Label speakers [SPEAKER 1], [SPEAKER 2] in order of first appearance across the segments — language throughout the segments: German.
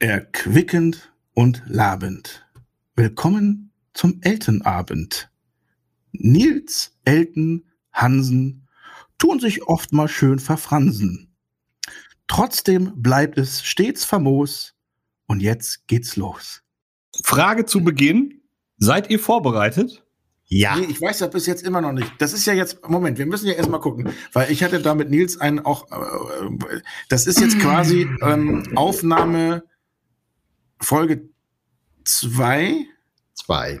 [SPEAKER 1] Erquickend und labend. Willkommen zum Eltenabend. Nils, Elten, Hansen tun sich oft mal schön verfransen. Trotzdem bleibt es stets famos. Und jetzt geht's los.
[SPEAKER 2] Frage zu Beginn. Seid ihr vorbereitet?
[SPEAKER 1] Ja. Nee, ich weiß das bis jetzt immer noch nicht. Das ist ja jetzt, Moment, wir müssen ja erstmal gucken, weil ich hatte da mit Nils einen auch, äh, das ist jetzt quasi ähm, Aufnahme Folge 2.
[SPEAKER 3] Zwei.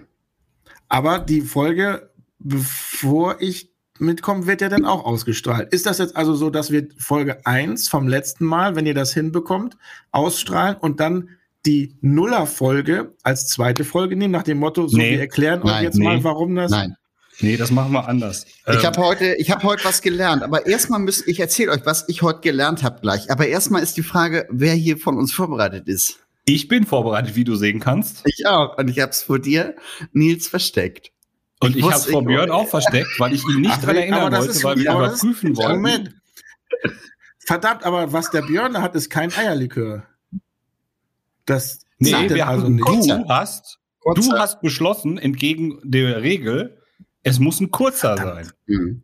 [SPEAKER 1] Aber die Folge, bevor ich mitkomme, wird ja dann auch ausgestrahlt. Ist das jetzt also so, dass wir Folge 1 vom letzten Mal, wenn ihr das hinbekommt, ausstrahlen und dann die Nuller-Folge als zweite Folge nehmen, nach dem Motto, so
[SPEAKER 2] Nee.
[SPEAKER 1] wir erklären euch
[SPEAKER 3] Nein,
[SPEAKER 1] jetzt
[SPEAKER 2] nee.
[SPEAKER 1] mal, warum das.
[SPEAKER 3] Nein.
[SPEAKER 2] Nee, das machen wir anders.
[SPEAKER 3] Ich
[SPEAKER 2] Ähm,
[SPEAKER 3] habe heute, ich habe heute was gelernt, aber erstmal müsst ich erzähle euch, was ich heute gelernt habe gleich. Aber erstmal ist die Frage, wer hier von uns vorbereitet ist.
[SPEAKER 2] Ich bin vorbereitet, wie du sehen kannst.
[SPEAKER 3] Ich auch. Und ich habe es vor dir, Nils, versteckt.
[SPEAKER 2] Und
[SPEAKER 3] Ich
[SPEAKER 2] ich, habe
[SPEAKER 3] wusste-
[SPEAKER 2] vor
[SPEAKER 3] ich-
[SPEAKER 2] Björn auch versteckt, weil ich ihn nicht
[SPEAKER 1] nee,
[SPEAKER 2] erinnern wollte,
[SPEAKER 1] ist-
[SPEAKER 2] weil wir überprüfen wollten.
[SPEAKER 1] Moment. Verdammt, aber was der Björn hat, ist kein Eierlikör. Das
[SPEAKER 2] Nee, wir
[SPEAKER 1] also
[SPEAKER 2] haben,
[SPEAKER 1] nicht.
[SPEAKER 2] du hast, du hast beschlossen, entgegen der Regel, es muss ein kurzer sein.
[SPEAKER 3] Mhm.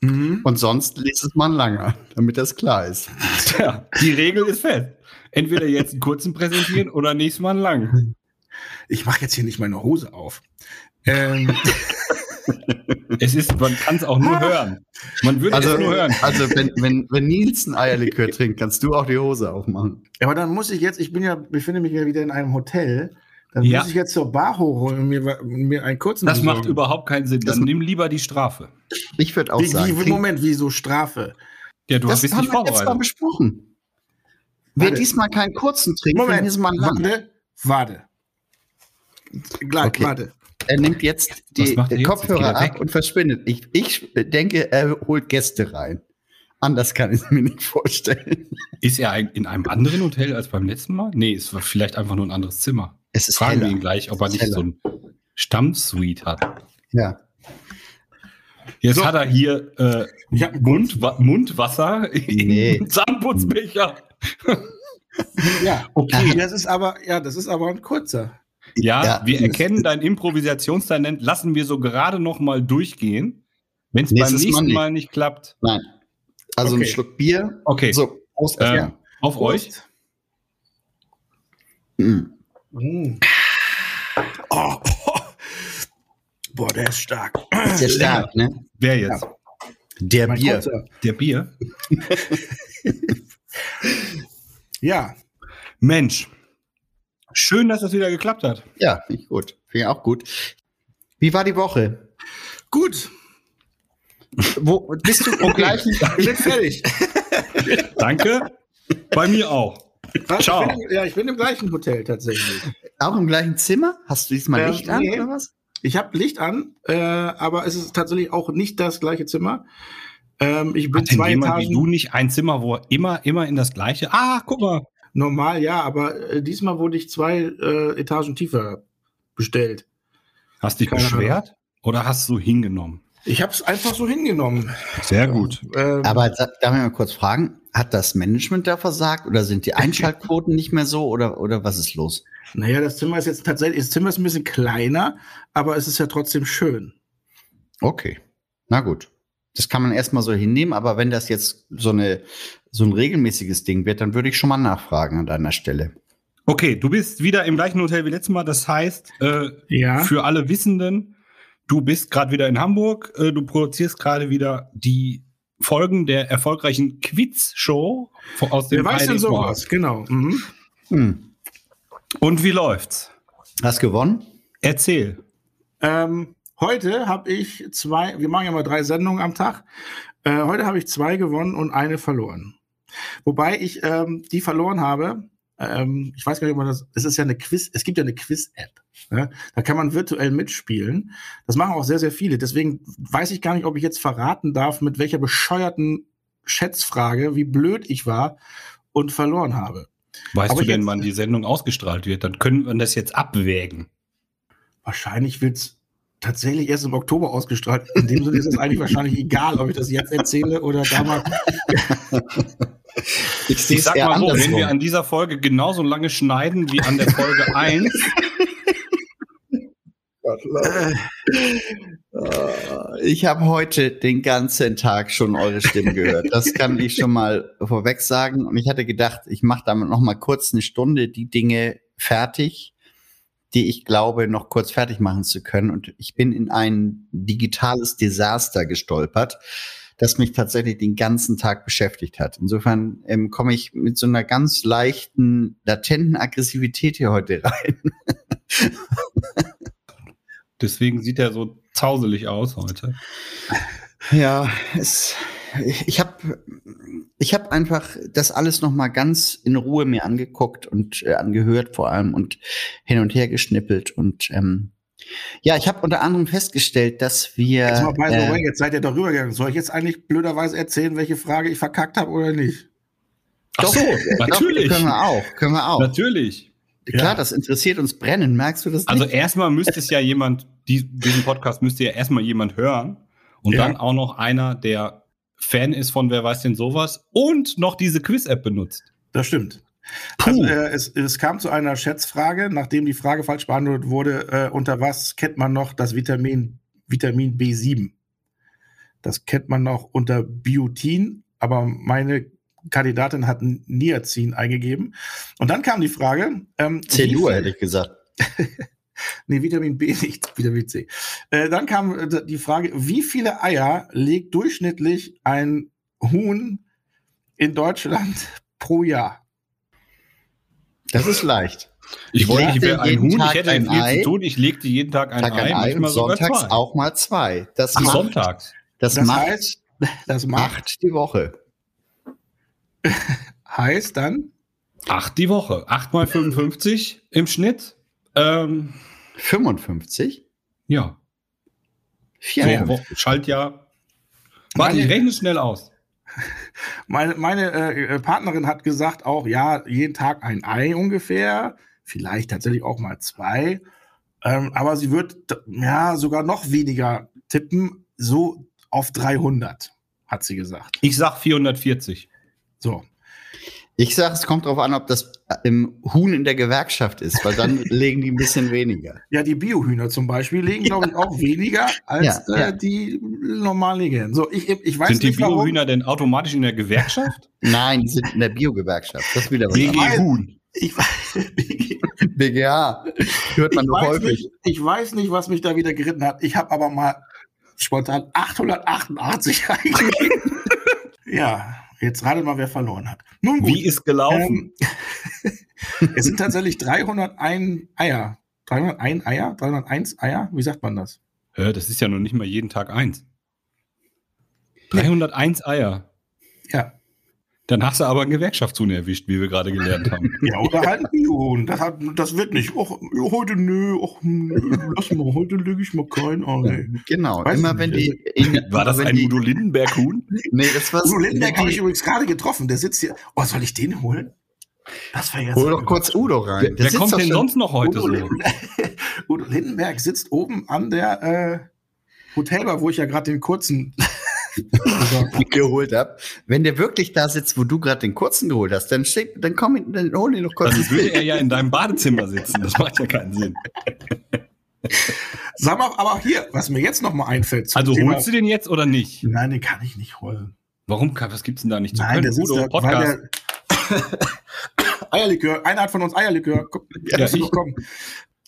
[SPEAKER 1] Mhm.
[SPEAKER 3] Und sonst liest es mal ein langer, damit das klar ist.
[SPEAKER 2] Tja, die Regel ist fest. Entweder jetzt einen kurzen präsentieren oder nächstes Mal einen langen.
[SPEAKER 1] Ich mache jetzt hier nicht meine Hose auf. Ähm,
[SPEAKER 2] Es ist, man kann es auch nur hören. Man würde
[SPEAKER 3] Also,
[SPEAKER 2] es nur hören.
[SPEAKER 3] also wenn, wenn, wenn Nils ein Eierlikör trinkt, kannst du auch die Hose aufmachen.
[SPEAKER 1] aber dann muss ich jetzt, ich bin ja, befinde mich ja wieder in einem Hotel, dann
[SPEAKER 2] Ja.
[SPEAKER 1] muss ich jetzt zur Bar hochholen und mir, mir einen kurzen
[SPEAKER 2] Das macht
[SPEAKER 1] besorgen.
[SPEAKER 2] überhaupt keinen Sinn. Dann
[SPEAKER 3] Das-
[SPEAKER 2] nimm lieber die Strafe.
[SPEAKER 3] Ich würde auch
[SPEAKER 1] Wie,
[SPEAKER 3] sagen.
[SPEAKER 1] wie, Moment, wieso Strafe?
[SPEAKER 2] Ja, du
[SPEAKER 3] das
[SPEAKER 2] bist
[SPEAKER 3] haben
[SPEAKER 2] nicht
[SPEAKER 3] wir jetzt mal
[SPEAKER 2] vorbereitet.
[SPEAKER 3] besprochen. Wer
[SPEAKER 1] Warte.
[SPEAKER 3] diesmal keinen kurzen trinkt,
[SPEAKER 1] Moment,
[SPEAKER 3] diesmal einen langen.
[SPEAKER 1] warte, warte. Gleich,
[SPEAKER 3] Okay.
[SPEAKER 1] warte.
[SPEAKER 3] Er nimmt jetzt die
[SPEAKER 2] er jetzt? Jetzt
[SPEAKER 3] Kopfhörer
[SPEAKER 2] er
[SPEAKER 3] ab
[SPEAKER 2] weg.
[SPEAKER 3] und verschwindet. Ich, ich denke, er holt Gäste rein. Anders kann ich es mir nicht vorstellen.
[SPEAKER 2] Ist er ein, in einem anderen Hotel als beim letzten Mal? Nee, es war vielleicht einfach nur ein anderes Zimmer.
[SPEAKER 3] Es ist
[SPEAKER 2] Fragen wir
[SPEAKER 3] heller.
[SPEAKER 2] ihn gleich, ob er nicht so
[SPEAKER 3] heller.
[SPEAKER 2] ein Stammsuite hat.
[SPEAKER 3] Ja.
[SPEAKER 2] Jetzt
[SPEAKER 1] So.
[SPEAKER 2] hat er hier äh, Mundwa Mundwasser
[SPEAKER 3] Nee.
[SPEAKER 2] im Zahnputzbecher.
[SPEAKER 1] Ja,
[SPEAKER 2] Okay.
[SPEAKER 1] das ist aber, ja, das ist aber ein kurzer.
[SPEAKER 2] Ja,
[SPEAKER 3] Ja,
[SPEAKER 2] wir erkennen dein Improvisationstalent, lassen wir so gerade noch mal durchgehen. Wenn es beim
[SPEAKER 3] Nächstes Mal
[SPEAKER 2] nächsten
[SPEAKER 3] nicht.
[SPEAKER 2] Mal nicht klappt,
[SPEAKER 3] Nein. Also
[SPEAKER 1] Okay.
[SPEAKER 3] ein Schluck Bier.
[SPEAKER 2] okay,
[SPEAKER 3] So, Prost
[SPEAKER 2] äh,
[SPEAKER 3] erstmal.
[SPEAKER 2] auf euch.
[SPEAKER 3] Mm.
[SPEAKER 1] Mm. Oh. Boah, der ist stark.
[SPEAKER 3] Sehr stark, ne?
[SPEAKER 2] Wer jetzt?
[SPEAKER 3] Der
[SPEAKER 1] Mein
[SPEAKER 3] Bier.
[SPEAKER 1] kurzer.
[SPEAKER 2] Der Bier?
[SPEAKER 1] Ja,
[SPEAKER 2] Mensch, schön, dass das wieder geklappt hat.
[SPEAKER 3] Ja, finde ich gut. Finde ich auch gut. Wie war die Woche?
[SPEAKER 1] gut.
[SPEAKER 3] Wo bist du im gleichen?
[SPEAKER 1] Ich bin fertig.
[SPEAKER 2] Danke. Bei mir auch. Ciao.
[SPEAKER 1] Ich bin, im- ja, ich bin im gleichen Hotel tatsächlich.
[SPEAKER 3] Auch im gleichen Zimmer? Hast du diesmal
[SPEAKER 1] Ähm,
[SPEAKER 3] Licht an
[SPEAKER 1] nee.
[SPEAKER 3] oder was?
[SPEAKER 1] Ich habe Licht an, äh, aber es ist tatsächlich auch nicht das gleiche Zimmer. Ähm, ich bin
[SPEAKER 2] Hat
[SPEAKER 1] zwei
[SPEAKER 2] jemand wie
[SPEAKER 1] Etagen
[SPEAKER 2] du nicht ein Zimmer, wo er immer, immer in das gleiche? Ah, guck mal.
[SPEAKER 1] normal, ja, aber äh, diesmal wurde ich zwei äh, Etagen tiefer bestellt.
[SPEAKER 2] Hast dich
[SPEAKER 1] Keine
[SPEAKER 2] beschwert oder hast du hingenommen?
[SPEAKER 1] Ich habe es einfach so hingenommen.
[SPEAKER 2] Sehr gut.
[SPEAKER 1] Ähm,
[SPEAKER 3] Aber darf ich mal kurz fragen, hat das Management da versagt oder sind die Einschaltquoten nicht mehr so oder, oder was ist los?
[SPEAKER 1] naja, das Zimmer ist jetzt tatsächlich, das Zimmer ist ein bisschen kleiner, aber es ist ja trotzdem schön.
[SPEAKER 3] Okay, na gut. Das kann man erstmal so hinnehmen, aber wenn das jetzt so, eine, so ein regelmäßiges Ding wird, dann würde ich schon mal nachfragen an deiner Stelle.
[SPEAKER 2] Okay, du bist wieder im gleichen Hotel wie letztes Mal. Das heißt, äh,
[SPEAKER 1] Ja.
[SPEAKER 2] für alle Wissenden, du bist gerade wieder in Hamburg. Äh, du produzierst gerade wieder die Folgen der erfolgreichen Quiz-Show aus dem
[SPEAKER 1] Wer weiß denn sowas? Genau. Mhm.
[SPEAKER 3] Hm.
[SPEAKER 2] Und wie läuft's?
[SPEAKER 3] Hast gewonnen?
[SPEAKER 2] Erzähl.
[SPEAKER 1] Ähm, heute habe ich zwei, wir machen ja mal drei Sendungen am Tag. Äh, heute habe ich zwei gewonnen und eine verloren. Wobei ich ähm, die verloren habe. Ähm, ich weiß gar nicht, ob man das. Es ist ja eine Quiz. Es gibt ja eine Quiz-App. Ja? Da kann man virtuell mitspielen. Das machen auch sehr, sehr viele. Deswegen weiß ich gar nicht, ob ich jetzt verraten darf, mit welcher bescheuerten Schätzfrage, wie blöd ich war und verloren habe.
[SPEAKER 2] Weißt
[SPEAKER 1] Aber
[SPEAKER 2] du denn,
[SPEAKER 1] jetzt-
[SPEAKER 2] wann die Sendung ausgestrahlt wird? Dann können wir das jetzt abwägen.
[SPEAKER 1] Wahrscheinlich wird's tatsächlich erst im Oktober ausgestrahlt. In dem Sinne ist es eigentlich wahrscheinlich egal, ob ich das jetzt erzähle oder damals.
[SPEAKER 2] Ich, ich sag mal so, wenn wir an dieser Folge genauso lange schneiden wie an der Folge 1,
[SPEAKER 3] ich habe heute den ganzen Tag schon eure Stimmen gehört. Das kann ich schon mal vorweg sagen. Und ich hatte gedacht, ich mache damit noch mal kurz eine Stunde die Dinge fertig, die ich glaube, noch kurz fertig machen zu können. Und ich bin in ein digitales Desaster gestolpert, das mich tatsächlich den ganzen Tag beschäftigt hat. Insofern ähm, komme ich mit so einer ganz leichten, latenten Aggressivität hier heute rein.
[SPEAKER 2] Deswegen sieht er so zauselig aus heute.
[SPEAKER 3] Ja, es, ich habe ich hab einfach das alles noch mal ganz in Ruhe mir angeguckt und äh, angehört vor allem und hin und her geschnippelt und ähm, ja, ich habe unter anderem festgestellt, dass wir.
[SPEAKER 1] Jetzt, mal by the way, jetzt seid ihr darüber gegangen. Soll ich jetzt eigentlich blöderweise erzählen, welche Frage ich verkackt habe oder nicht?
[SPEAKER 3] Ach so, natürlich. Doch, können wir auch. Können wir auch.
[SPEAKER 2] Natürlich.
[SPEAKER 3] Klar, ja. das interessiert uns brennen. Merkst du das?
[SPEAKER 2] Also nicht? Also erstmal müsste es ja jemand, die, diesen Podcast müsste ja erstmal jemand hören und ja. dann auch noch einer, der Fan ist von Wer weiß denn sowas und noch diese Quiz-App benutzt.
[SPEAKER 1] Das stimmt. Also, äh, es, es, kam zu einer Schätzfrage, nachdem die Frage falsch beantwortet wurde, äh, unter was kennt man noch das Vitamin, Vitamin B7? Das kennt man noch unter Biotin, aber meine Kandidatin hat Niacin eingegeben. Und dann kam die Frage.
[SPEAKER 3] Ähm, Zellur, hätte ich gesagt.
[SPEAKER 1] nee, Vitamin B nicht, Vitamin C. Äh, dann kam äh, die Frage, wie viele Eier legt durchschnittlich ein Huhn in Deutschland pro Jahr?
[SPEAKER 3] Das ist leicht.
[SPEAKER 2] Ich, wollte, ich wäre ein Huhn, Tag ich hätte viel Ei, zu tun, ich legte jeden Tag ein
[SPEAKER 3] Tag Ei, ein Ei und sonntags zwei. auch mal zwei.
[SPEAKER 2] Das Ach, macht, sonntags.
[SPEAKER 3] Das, das macht, heißt, das macht die Woche.
[SPEAKER 1] heißt dann?
[SPEAKER 2] Acht die Woche. Acht mal 55 im Schnitt. Ähm,
[SPEAKER 3] 55?
[SPEAKER 2] Ja. Vier so, Schaltjahr. Warte, ich rechne schnell aus.
[SPEAKER 1] Meine, meine äh, Partnerin hat gesagt auch, ja, jeden Tag ein Ei ungefähr, vielleicht tatsächlich auch mal zwei. Ähm, aber sie wird ja sogar noch weniger tippen, so auf 300, hat sie gesagt.
[SPEAKER 2] Ich sag 440.
[SPEAKER 1] So.
[SPEAKER 3] Ich sage, es kommt darauf an, ob das im Huhn in der Gewerkschaft ist, weil dann legen die ein bisschen weniger.
[SPEAKER 1] Ja, die Biohühner zum Beispiel legen, glaube ich, auch weniger als ja, ja. Äh, die normalen. So, ich, ich weiß
[SPEAKER 2] sind
[SPEAKER 1] nicht,
[SPEAKER 2] die Biohühner denn automatisch in der Gewerkschaft?
[SPEAKER 3] Nein, die sind in der Biogewerkschaft. Das wieder was.
[SPEAKER 2] BG Huhn.
[SPEAKER 1] Ich
[SPEAKER 3] BGH. Hört man ich nur häufig.
[SPEAKER 1] Nicht, ich weiß nicht, was mich da wieder geritten hat. Ich habe aber mal spontan 888 eingegeben. ja, Jetzt rate mal, wer verloren hat.
[SPEAKER 2] Nun gut. Wie ist gelaufen?
[SPEAKER 1] Ähm, es sind tatsächlich 301 Eier. 301 Eier? 301 Eier? Wie sagt man das?
[SPEAKER 2] Ja, das ist ja noch nicht mal jeden Tag eins. 301 Eier.
[SPEAKER 1] Ja.
[SPEAKER 2] Dann hast du aber einen Gewerkschaftshuhn erwischt, wie wir gerade gelernt haben.
[SPEAKER 1] ja, oder halt ein Biohuhn. Das, das wird nicht. Och, heute nö, och, nö, lass mal, heute lege ich mal kein Ei.
[SPEAKER 3] Genau, Weiß immer wenn die.
[SPEAKER 2] In, war das ein die, Udo Lindenberg-Huhn?
[SPEAKER 1] nee, das war Udo Lindenberg habe ich übrigens gerade getroffen. Der sitzt hier. Oh, soll ich den holen?
[SPEAKER 3] Das war jetzt. Hol doch kurz Udo rein.
[SPEAKER 2] Wer kommt denn sonst noch heute
[SPEAKER 1] Udo
[SPEAKER 2] so?
[SPEAKER 1] Lindenberg, Udo Lindenberg sitzt oben an der äh, Hotelbar, wo ich ja gerade den kurzen
[SPEAKER 3] geholt habe. Wenn der wirklich da sitzt, wo du gerade den kurzen geholt hast, dann, steht, dann komm, dann hol ihn noch kurz.
[SPEAKER 2] Dann würde er ja in deinem Badezimmer sitzen. Das macht ja keinen Sinn.
[SPEAKER 1] Sag mal, aber hier, was mir jetzt noch mal einfällt.
[SPEAKER 2] Also Thema, holst du den jetzt oder nicht?
[SPEAKER 1] Nein, den kann ich nicht holen.
[SPEAKER 2] Warum? Was gibt's denn da nicht
[SPEAKER 1] zu Nein, können? Udo, da, Podcast. Eierlikör, einer hat von uns Eierlikör. Ja, ja, ich. Kommen.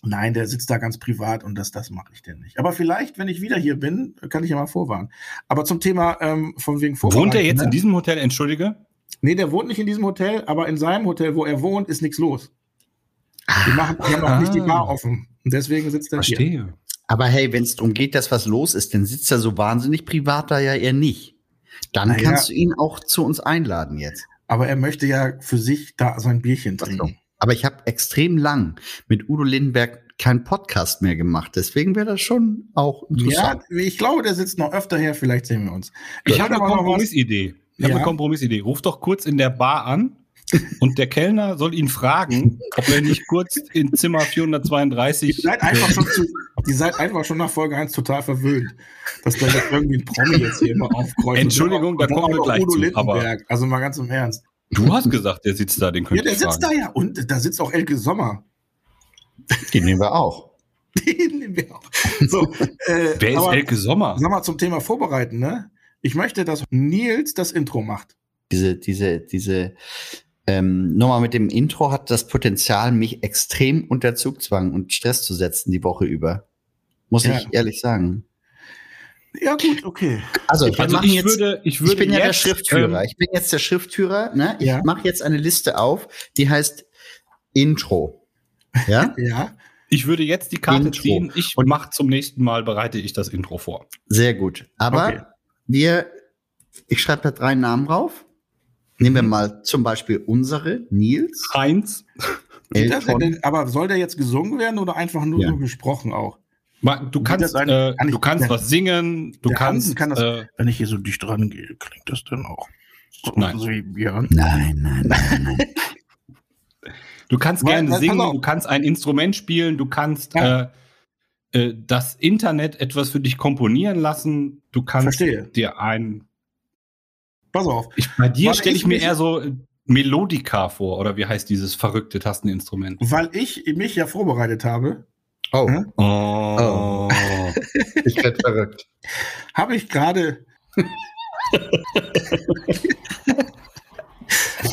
[SPEAKER 1] Nein, der sitzt da ganz privat und das, das mache ich denn nicht. Aber vielleicht, wenn ich wieder hier bin, kann ich ja mal vorwarnen. Aber zum Thema ähm, von wegen
[SPEAKER 2] Wohnt er jetzt ne? in diesem Hotel, entschuldige?
[SPEAKER 1] Nee, der wohnt nicht in diesem Hotel, aber in seinem Hotel, wo er wohnt, ist nichts los. Die, machen, die haben auch nicht die Bar ah. offen. Und deswegen sitzt er
[SPEAKER 2] Verstehe. hier.
[SPEAKER 3] Aber hey, wenn es darum geht, dass was los ist, dann sitzt er so wahnsinnig privat da ja eher nicht. Dann naja. kannst du ihn auch zu uns einladen jetzt.
[SPEAKER 1] Aber er möchte ja für sich da sein Bierchen trinken.
[SPEAKER 3] Aber ich habe extrem lang mit Udo Lindenberg keinen Podcast mehr gemacht. Deswegen wäre das schon auch
[SPEAKER 1] interessant. Ja, ich glaube, der sitzt noch öfter her. Vielleicht sehen wir uns.
[SPEAKER 2] Ich, habe eine Kompromissidee. Ich ja. habe eine Kompromissidee. Ruf doch kurz in der Bar an und der Kellner soll ihn fragen, ob er nicht kurz in Zimmer 432.
[SPEAKER 1] Seid einfach schon zu, Die seid einfach schon nach Folge 1 total verwöhnt, dass da jetzt irgendwie ein Promi jetzt hier immer aufkreuzt.
[SPEAKER 2] Entschuldigung, da kommen wir gleich
[SPEAKER 1] Udo
[SPEAKER 2] zu,
[SPEAKER 1] Lindenberg. Also mal ganz im Ernst.
[SPEAKER 2] Du hast gesagt, der sitzt da, den
[SPEAKER 1] Ja,
[SPEAKER 2] könnte
[SPEAKER 1] der sitzt
[SPEAKER 2] fragen.
[SPEAKER 1] da ja. Und da sitzt auch Elke Sommer.
[SPEAKER 3] Den nehmen wir auch.
[SPEAKER 1] Den nehmen wir auch. So, äh,
[SPEAKER 2] Wer ist Elke Sommer?
[SPEAKER 1] Sag mal zum Thema Vorbereiten, ne? Ich möchte, dass Nils das Intro macht.
[SPEAKER 3] Diese, diese, diese ähm, Nummer mit dem Intro hat das Potenzial, mich extrem unter Zugzwang und Stress zu setzen die Woche über. Muss
[SPEAKER 1] Ja.
[SPEAKER 3] ich ehrlich sagen.
[SPEAKER 1] Ja, gut, okay.
[SPEAKER 3] Also, wir
[SPEAKER 2] Also ich
[SPEAKER 3] jetzt,
[SPEAKER 2] würde, ich würde
[SPEAKER 3] ich bin ja der
[SPEAKER 2] jetzt,
[SPEAKER 3] Schriftführer.
[SPEAKER 2] ähm,
[SPEAKER 3] ich bin jetzt der Schriftführer. Ne? Ich
[SPEAKER 1] Ja.
[SPEAKER 3] mache jetzt eine Liste auf, die heißt Intro. Ja,
[SPEAKER 1] Ja.
[SPEAKER 2] ich würde jetzt die Karte
[SPEAKER 3] Intro.
[SPEAKER 2] ziehen. Ich
[SPEAKER 3] Und-
[SPEAKER 2] mache zum nächsten Mal, bereite ich das Intro vor.
[SPEAKER 3] sehr gut. Aber
[SPEAKER 1] Okay.
[SPEAKER 3] wir, ich schreibe da drei Namen drauf. Nehmen wir
[SPEAKER 1] Mhm.
[SPEAKER 3] mal zum Beispiel unsere, Nils.
[SPEAKER 2] Heinz,
[SPEAKER 3] Elton.
[SPEAKER 1] aber soll der jetzt gesungen werden oder einfach nur
[SPEAKER 3] Ja.
[SPEAKER 1] so gesprochen auch?
[SPEAKER 2] Du kannst,
[SPEAKER 1] ein-
[SPEAKER 2] äh,
[SPEAKER 1] kann ich-
[SPEAKER 2] du kannst was singen, du
[SPEAKER 1] Hansen
[SPEAKER 2] kannst,
[SPEAKER 1] kann das-
[SPEAKER 2] äh,
[SPEAKER 1] Wenn ich hier so dicht dran gehe, klingt das dann auch so,
[SPEAKER 2] Nein.
[SPEAKER 1] so wie Björn?
[SPEAKER 3] Nein, nein, nein.
[SPEAKER 2] du kannst gerne
[SPEAKER 1] pass
[SPEAKER 2] singen, du kannst ein Instrument spielen, du kannst
[SPEAKER 1] Ja.
[SPEAKER 2] äh, äh, das Internet etwas für dich komponieren lassen, du kannst
[SPEAKER 1] Verstehe.
[SPEAKER 2] dir ein.
[SPEAKER 1] Pass auf.
[SPEAKER 2] Ich, bei dir stelle
[SPEAKER 1] ich
[SPEAKER 2] ich mir eher so äh, Melodika vor, oder wie heißt dieses verrückte Tasteninstrument?
[SPEAKER 1] Weil ich mich ja vorbereitet habe,
[SPEAKER 3] Oh,
[SPEAKER 1] Hä?
[SPEAKER 2] Oh.
[SPEAKER 3] ich werde verrückt.
[SPEAKER 1] habe ich gerade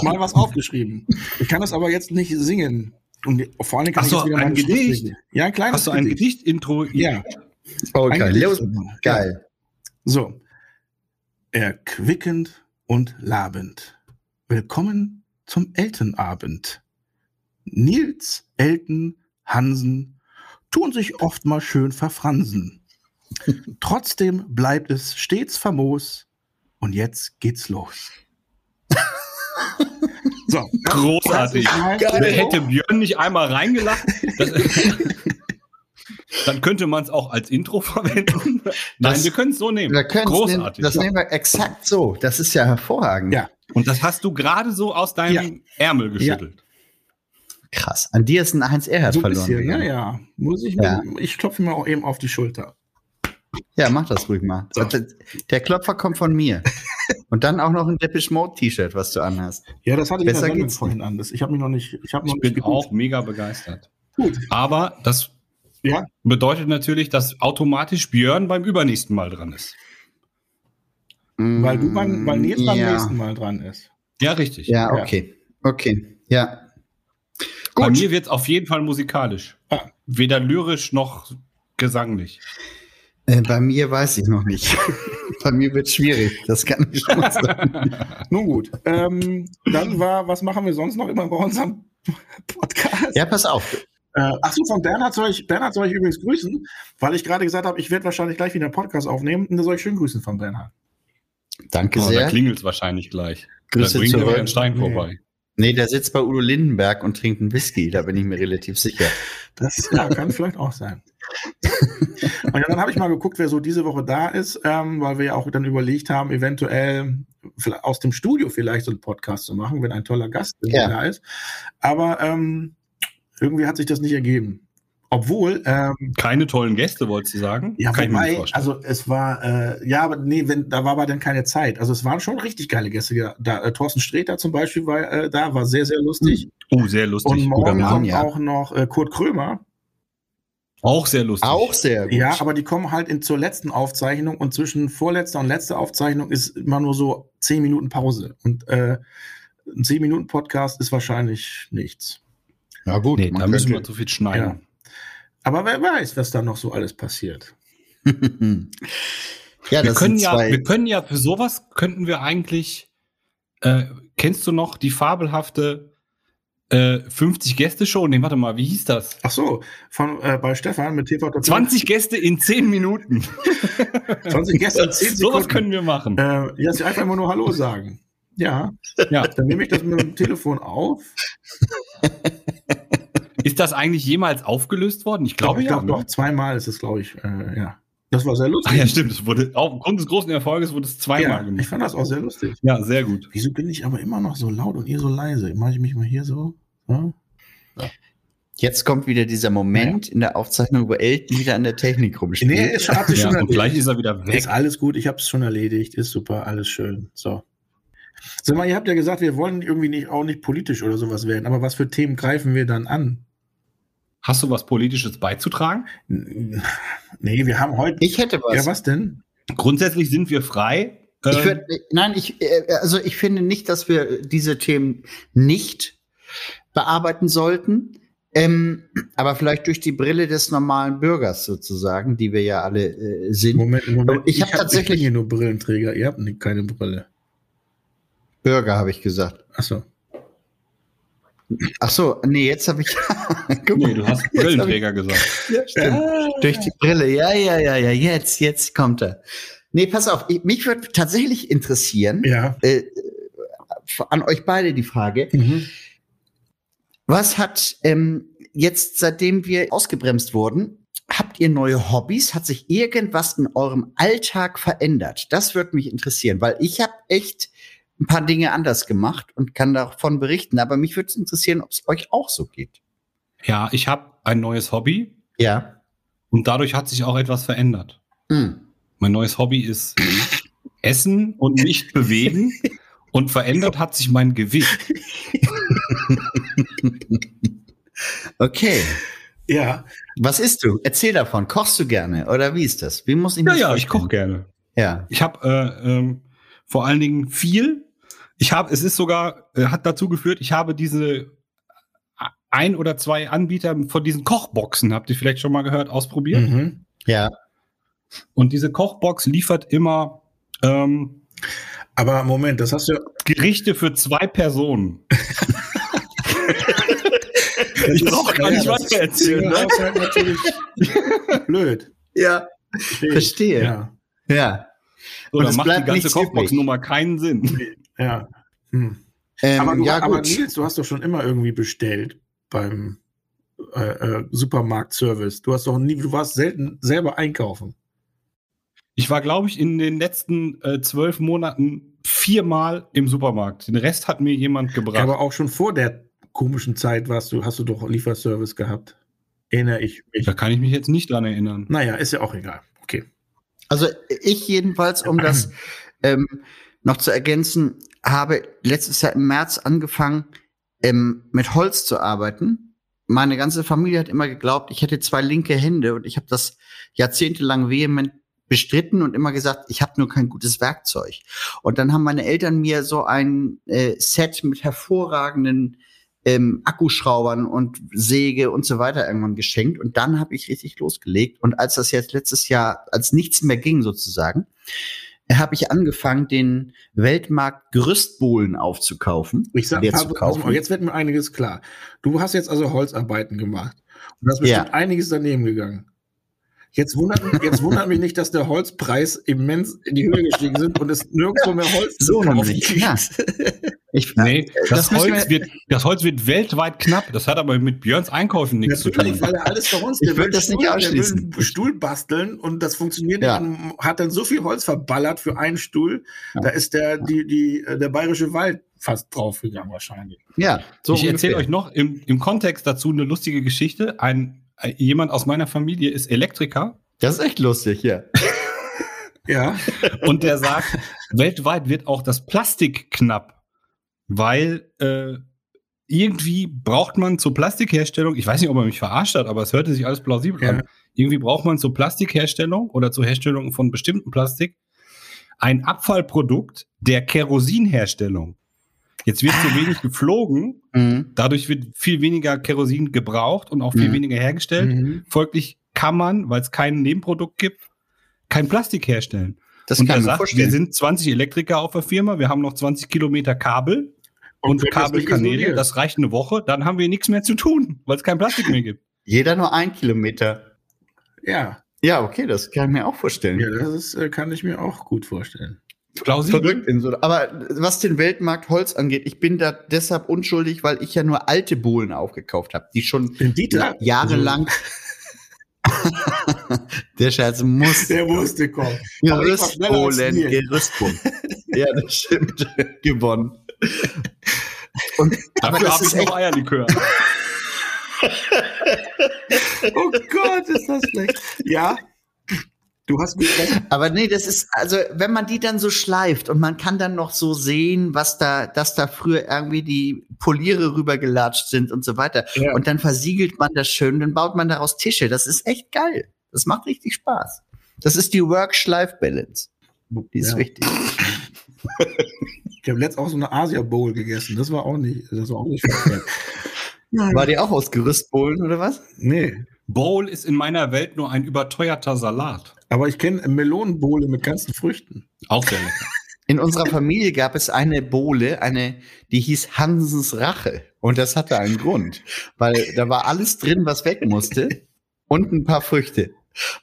[SPEAKER 1] mal was aufgeschrieben. Ich kann das aber jetzt nicht singen. Und vor allem kann
[SPEAKER 2] Ach so,
[SPEAKER 1] ich jetzt wieder
[SPEAKER 2] ein Gedicht?
[SPEAKER 1] Ja, ein kleines
[SPEAKER 2] Hast du ein Gedicht-Intro?
[SPEAKER 1] Ja,
[SPEAKER 3] Okay,
[SPEAKER 1] ein Gedicht.
[SPEAKER 3] los. Geil.
[SPEAKER 1] So. Erquickend und labend. Willkommen zum Eltenabend. Nils, Elten, Hansen tun sich oft mal schön verfransen. Trotzdem bleibt es stets famos. Und jetzt geht's los. so.
[SPEAKER 2] Großartig. Wer hätte Björn nicht einmal reingelacht, das, dann könnte man es auch als Intro verwenden. Nein,
[SPEAKER 3] Das-
[SPEAKER 2] wir können es so nehmen.
[SPEAKER 3] Wir können
[SPEAKER 2] Großartig.
[SPEAKER 3] das nehmen wir exakt so. Das ist ja hervorragend.
[SPEAKER 1] Ja.
[SPEAKER 2] Und das hast du gerade so aus deinem Ärmel geschüttelt.
[SPEAKER 3] Krass. An dir ist ein Heinz Erhard
[SPEAKER 1] So ein
[SPEAKER 3] verloren.
[SPEAKER 1] bisschen, ja,
[SPEAKER 3] gegangen.
[SPEAKER 1] ja. Muss ich,
[SPEAKER 3] Ja.
[SPEAKER 1] ich klopfe mir auch eben auf die Schulter.
[SPEAKER 3] ja, mach das ruhig mal.
[SPEAKER 1] So.
[SPEAKER 3] Der Klopfer kommt von mir. Und dann auch noch ein Depeche Mode T-Shirt, was du anhast.
[SPEAKER 1] Ja, das hatte ich
[SPEAKER 3] Besser
[SPEAKER 1] Sendung
[SPEAKER 3] geht's
[SPEAKER 1] vorhin an. Ich habe mich noch nicht, ich habe noch
[SPEAKER 2] Ich
[SPEAKER 1] nicht
[SPEAKER 2] bin
[SPEAKER 1] geguckt.
[SPEAKER 2] auch mega begeistert.
[SPEAKER 1] Gut.
[SPEAKER 2] Aber das
[SPEAKER 1] Ja.
[SPEAKER 2] bedeutet natürlich, dass automatisch Björn beim übernächsten Mal dran ist.
[SPEAKER 1] Weil du beim, weil Nils beim
[SPEAKER 3] ja.
[SPEAKER 1] nächsten Mal dran ist.
[SPEAKER 2] Ja, richtig.
[SPEAKER 3] Ja,
[SPEAKER 1] Ja.
[SPEAKER 3] okay. Okay. Ja.
[SPEAKER 2] Bei
[SPEAKER 3] Gut.
[SPEAKER 2] mir wird es auf jeden Fall musikalisch.
[SPEAKER 1] Ja.
[SPEAKER 2] Weder lyrisch noch gesanglich.
[SPEAKER 3] Äh, bei mir weiß ich noch nicht. bei mir wird schwierig. Das kann ich schon mal sagen.
[SPEAKER 1] Nun gut. Ähm, dann war, was machen wir sonst noch immer bei unserem Podcast?
[SPEAKER 3] Ja, pass auf.
[SPEAKER 1] Äh, Achso, von Bernhard soll ich, Bernhard soll ich übrigens grüßen, weil ich gerade gesagt habe, ich werde wahrscheinlich gleich wieder einen Podcast aufnehmen. Und da soll ich schön grüßen von Bernhard.
[SPEAKER 3] Danke
[SPEAKER 2] Oh, da
[SPEAKER 3] sehr.
[SPEAKER 2] klingelt es wahrscheinlich gleich.
[SPEAKER 3] Grüße
[SPEAKER 2] da bringt er Herrn Stein vorbei.
[SPEAKER 3] Nee, der sitzt bei Udo Lindenberg und trinkt einen Whisky. Da bin ich mir relativ sicher.
[SPEAKER 1] Das ja, kann vielleicht auch sein. Und dann habe ich mal geguckt, wer so diese Woche da ist, ähm, weil wir ja auch dann überlegt haben, eventuell aus dem Studio vielleicht so einen Podcast zu machen, wenn ein toller Gast
[SPEAKER 3] Ja.
[SPEAKER 1] da ist. Aber ähm, irgendwie hat sich das nicht ergeben. Obwohl, ähm,
[SPEAKER 2] Keine tollen Gäste, wolltest du sagen?
[SPEAKER 1] ja,
[SPEAKER 2] Kann ich mir nicht
[SPEAKER 1] wobei,
[SPEAKER 2] vorstellen.
[SPEAKER 1] also es war, äh, ja, aber nee, wenn, da war aber dann keine Zeit. Also es waren schon richtig geile Gäste da. da äh, Thorsten Sträter zum Beispiel war äh, da, war sehr, sehr lustig.
[SPEAKER 2] oh, sehr lustig.
[SPEAKER 1] Und
[SPEAKER 3] guter
[SPEAKER 1] morgen
[SPEAKER 3] Mann,
[SPEAKER 1] kommt
[SPEAKER 3] ja.
[SPEAKER 1] auch noch äh, Kurt Krömer.
[SPEAKER 2] Auch sehr lustig.
[SPEAKER 3] Auch sehr gut.
[SPEAKER 1] Ja, aber die kommen halt in, zur letzten Aufzeichnung und zwischen vorletzter und letzter Aufzeichnung ist immer nur so zehn Minuten Pause. Und äh, ein zehn Minuten Podcast ist wahrscheinlich nichts.
[SPEAKER 3] ja gut.
[SPEAKER 2] Nee, da müssen wir zu viel schneiden.
[SPEAKER 1] Aber wer weiß, was da noch so alles passiert.
[SPEAKER 3] ja,
[SPEAKER 2] wir,
[SPEAKER 3] das
[SPEAKER 2] können
[SPEAKER 3] sind
[SPEAKER 2] ja, wir können ja für sowas könnten wir eigentlich. Äh, kennst du noch die fabelhafte äh, 50 Gäste Show? Nee, warte mal, wie hieß das?
[SPEAKER 1] Ach so, von, äh, bei Stefan mit TV Total.
[SPEAKER 2] 20 Gäste in 10 Minuten.
[SPEAKER 1] 20 Gäste in 10
[SPEAKER 2] sowas
[SPEAKER 1] Sekunden.
[SPEAKER 2] können wir machen.
[SPEAKER 1] Äh, ja, sie einfach immer nur Hallo sagen. Ja,
[SPEAKER 2] Ja.
[SPEAKER 1] dann nehme ich das mit dem Telefon auf.
[SPEAKER 2] Ist das eigentlich jemals aufgelöst worden? Ich glaube
[SPEAKER 1] ich
[SPEAKER 2] ja.
[SPEAKER 1] glaub, doch,
[SPEAKER 2] ne?
[SPEAKER 1] zweimal ist es, glaube ich, äh, ja. Das war sehr lustig.
[SPEAKER 2] Ach ja, stimmt. Es wurde, aufgrund des großen Erfolges wurde es zweimal
[SPEAKER 1] Ja, ich
[SPEAKER 2] gemacht.
[SPEAKER 1] fand das auch sehr lustig.
[SPEAKER 2] Ja, sehr gut.
[SPEAKER 1] Wieso bin ich aber immer noch so laut und ihr so leise? Mache ich mich mal hier so? so?
[SPEAKER 3] Jetzt kommt wieder dieser Moment in der Aufzeichnung, wo Elton wieder an der Technik rumspielt.
[SPEAKER 1] Nee, ist schon, hat sich
[SPEAKER 2] Ja,
[SPEAKER 1] schon
[SPEAKER 2] und gleich ist er wieder weg.
[SPEAKER 1] Ist alles gut, ich habe es schon erledigt, ist super, alles schön. So. Sag mal, ihr habt ja gesagt, wir wollen irgendwie nicht, auch nicht politisch oder sowas werden, aber was für Themen greifen wir dann an?
[SPEAKER 2] Hast du was Politisches beizutragen?
[SPEAKER 1] Nee, wir haben heute.
[SPEAKER 3] ich hätte was.
[SPEAKER 1] Ja, was denn?
[SPEAKER 2] Grundsätzlich sind wir frei.
[SPEAKER 3] Ich
[SPEAKER 2] Ähm,
[SPEAKER 3] würd, nein, ich, äh, also ich finde nicht, dass wir diese Themen nicht bearbeiten sollten. Ähm, aber vielleicht durch die Brille des normalen Bürgers sozusagen, die wir ja alle äh, sind.
[SPEAKER 1] Moment, Moment.
[SPEAKER 3] Ich hab tatsächlich-
[SPEAKER 1] Ich bin hier nur Brillenträger, ihr habt nicht- keine Brille.
[SPEAKER 3] Bürger habe ich gesagt.
[SPEAKER 1] Achso.
[SPEAKER 3] Ach so, nee, jetzt habe ich. Guck mal,
[SPEAKER 2] nee, du hast Brillenträger gesagt.
[SPEAKER 3] Ja, stimmt. Durch die Brille, ja, ja, ja, ja, jetzt, jetzt kommt er. Nee, pass auf, ich, mich würde tatsächlich interessieren,
[SPEAKER 1] Ja.
[SPEAKER 3] äh, an euch beide die Frage,
[SPEAKER 1] Mhm.
[SPEAKER 3] was hat ähm, jetzt, seitdem wir ausgebremst wurden, habt ihr neue Hobbys? Hat sich irgendwas in eurem Alltag verändert? Das würde mich interessieren, weil ich habe echt ein paar Dinge anders gemacht und kann davon berichten, aber mich würde es interessieren, ob es euch auch so geht.
[SPEAKER 2] Ja, ich habe ein neues Hobby
[SPEAKER 3] Ja.
[SPEAKER 2] und dadurch hat sich auch etwas verändert.
[SPEAKER 3] Hm.
[SPEAKER 2] Mein neues Hobby ist Essen und nicht bewegen. Und verändert hat sich mein Gewicht.
[SPEAKER 3] Okay.
[SPEAKER 1] Ja.
[SPEAKER 3] Was isst du? Erzähl davon. Kochst du gerne oder wie ist das? Wie muss ich
[SPEAKER 2] Ja, ja, ich koche gerne.
[SPEAKER 3] Ja.
[SPEAKER 2] Ich habe äh, ähm, vor allen Dingen viel. Ich habe, es ist sogar, äh, hat dazu geführt, ich habe diese ein oder zwei Anbieter von diesen Kochboxen, habt ihr vielleicht schon mal gehört, ausprobiert.
[SPEAKER 1] Mhm.
[SPEAKER 3] Ja.
[SPEAKER 2] Und diese Kochbox liefert immer ähm,
[SPEAKER 1] Aber Moment, das hast du.
[SPEAKER 2] Gerichte für zwei Personen. ich brauche gar nicht
[SPEAKER 1] Ja, das
[SPEAKER 2] weiter erzählen.
[SPEAKER 1] ist
[SPEAKER 2] Ne?
[SPEAKER 1] halt natürlich blöd.
[SPEAKER 3] Ja. Verstehe.
[SPEAKER 1] Ja.
[SPEAKER 3] Ja.
[SPEAKER 2] So,
[SPEAKER 3] Und
[SPEAKER 2] dann macht die ganze. Kochbox-Nummer keinen Sinn.
[SPEAKER 1] Ja. Hm.
[SPEAKER 3] Ähm,
[SPEAKER 1] Aber, du,
[SPEAKER 3] ja,
[SPEAKER 1] aber. Nils, du hast doch schon immer irgendwie bestellt beim äh, äh, Supermarktservice. Du hast doch nie, du warst selten selber einkaufen.
[SPEAKER 2] Ich war, glaube ich, in den letzten äh, zwölf Monaten viermal im Supermarkt. Den Rest hat mir jemand gebracht.
[SPEAKER 1] Aber auch schon vor der komischen Zeit warst du, hast du doch Lieferservice gehabt. Erinnere ich mich.
[SPEAKER 2] da kann ich mich jetzt nicht dran erinnern.
[SPEAKER 1] Naja, ist ja auch egal. Okay.
[SPEAKER 3] Also ich jedenfalls, um das ähm, noch zu ergänzen, habe letztes Jahr im März angefangen, ähm, mit Holz zu arbeiten. Meine ganze Familie hat immer geglaubt, ich hätte zwei linke Hände und ich habe das jahrzehntelang vehement bestritten und immer gesagt, ich habe nur kein gutes Werkzeug. Und dann haben meine Eltern mir so ein äh, Set mit hervorragenden ähm, Akkuschraubern und Säge und so weiter irgendwann geschenkt. Und dann habe ich richtig losgelegt. Und als das jetzt letztes Jahr, als nichts mehr ging sozusagen, habe ich angefangen, den Weltmarkt Gerüstbohlen aufzukaufen.
[SPEAKER 1] Ich sag,
[SPEAKER 3] kaufen.
[SPEAKER 1] mal, jetzt wird mir einiges klar. Du hast jetzt also Holzarbeiten gemacht. Und da ist
[SPEAKER 3] Ja.
[SPEAKER 1] bestimmt einiges daneben gegangen. Jetzt wundert, jetzt wundert mich nicht, dass der Holzpreis immens in die Höhe gestiegen sind und es nirgendwo mehr Holz
[SPEAKER 3] So nämlich. Ja. Ich,
[SPEAKER 2] Nee, das,
[SPEAKER 3] das
[SPEAKER 2] Holz
[SPEAKER 3] wir-
[SPEAKER 2] wird, das Holz wird weltweit knapp. Das hat aber mit Björns Einkaufen nichts zu tun.
[SPEAKER 1] weil er alles verhunzt.
[SPEAKER 3] Ich
[SPEAKER 1] Der
[SPEAKER 3] würd
[SPEAKER 1] will
[SPEAKER 3] das nicht
[SPEAKER 1] Stuhl- der
[SPEAKER 3] ausschließen.
[SPEAKER 1] will einen Stuhl basteln und das funktioniert
[SPEAKER 3] Ja.
[SPEAKER 1] nicht. Und hat dann so viel Holz verballert für einen Stuhl.
[SPEAKER 3] Ja.
[SPEAKER 1] Da ist der, die, die, äh, der bayerische Wald fast draufgegangen wahrscheinlich.
[SPEAKER 3] ja, so
[SPEAKER 2] ich erzähle euch noch im, im Kontext dazu eine lustige Geschichte. Ein, jemand aus meiner Familie ist Elektriker
[SPEAKER 3] Das ist echt lustig, ja.
[SPEAKER 1] Ja.
[SPEAKER 2] und der sagt, weltweit wird auch das Plastik knapp, weil äh, irgendwie braucht man zur Plastikherstellung, ich weiß nicht, ob er mich verarscht hat, aber es hörte sich alles plausibel
[SPEAKER 1] Ja.
[SPEAKER 2] an. Irgendwie braucht man zur Plastikherstellung oder zur Herstellung von bestimmten Plastik ein Abfallprodukt der Kerosinherstellung. Jetzt wird zu wenig geflogen,
[SPEAKER 3] Mhm.
[SPEAKER 2] dadurch wird viel weniger Kerosin gebraucht und auch viel
[SPEAKER 3] Mhm.
[SPEAKER 2] weniger hergestellt.
[SPEAKER 1] Mhm.
[SPEAKER 2] Folglich kann man, weil es kein Nebenprodukt gibt, kein Plastik herstellen.
[SPEAKER 3] Das
[SPEAKER 2] und
[SPEAKER 3] kann
[SPEAKER 2] er
[SPEAKER 3] mir
[SPEAKER 2] sagt,
[SPEAKER 3] vorstellen.
[SPEAKER 2] wir sind 20 Elektriker auf der Firma, wir haben noch 20 Kilometer Kabel und,
[SPEAKER 1] nicht
[SPEAKER 2] Kabelkanäle, das reicht eine Woche, dann haben wir nichts mehr zu tun, weil es kein Plastik mehr gibt.
[SPEAKER 3] Jeder nur ein Kilometer.
[SPEAKER 1] Ja.
[SPEAKER 3] Ja, okay, das kann ich mir auch vorstellen.
[SPEAKER 1] Ja, das ist, äh, kann ich mir auch gut vorstellen.
[SPEAKER 2] Plausibel.
[SPEAKER 3] Verrückt in so. Aber was den Weltmarkt Holz angeht, ich bin da deshalb unschuldig, weil ich ja nur alte Bohlen aufgekauft habe, die schon
[SPEAKER 1] Dieter,
[SPEAKER 3] ja, jahrelang. Der Scherz muss.
[SPEAKER 1] der musste kommen.
[SPEAKER 3] Gerüstbohlen. Gerüstbohlen. ja, das stimmt. Gewonnen. Und,
[SPEAKER 2] Dafür
[SPEAKER 3] das
[SPEAKER 2] habe ich
[SPEAKER 3] echt,
[SPEAKER 2] noch Eierlikör.
[SPEAKER 1] oh Gott, ist das schlecht. Ja, du hast mich recht.
[SPEAKER 3] Aber nee, das ist, also, wenn man die dann so schleift und man kann dann noch so sehen, was da, dass da früher irgendwie die Poliere rübergelatscht sind und so weiter.
[SPEAKER 1] Ja.
[SPEAKER 3] Und dann versiegelt man das schön, dann baut man daraus Tische. Das ist echt geil. Das macht richtig Spaß. Das ist die Work-Schleif-Balance. Die ist
[SPEAKER 1] Ja.
[SPEAKER 3] wichtig.
[SPEAKER 1] Ich habe letztens auch so eine Asia Bowl gegessen. Das war auch nicht, das war auch nicht.
[SPEAKER 3] War die auch aus Gerüstbohlen oder was?
[SPEAKER 1] Nee.
[SPEAKER 2] Bowl ist in meiner Welt nur ein überteuerter Salat.
[SPEAKER 1] Aber ich kenne Melonenbowle mit ganzen Früchten.
[SPEAKER 2] Auch sehr lecker.
[SPEAKER 3] In unserer Familie gab es eine Bohle, eine, die hieß Hansens Rache. Und das hatte einen Grund. Weil da war alles drin, was weg musste. Und ein paar Früchte.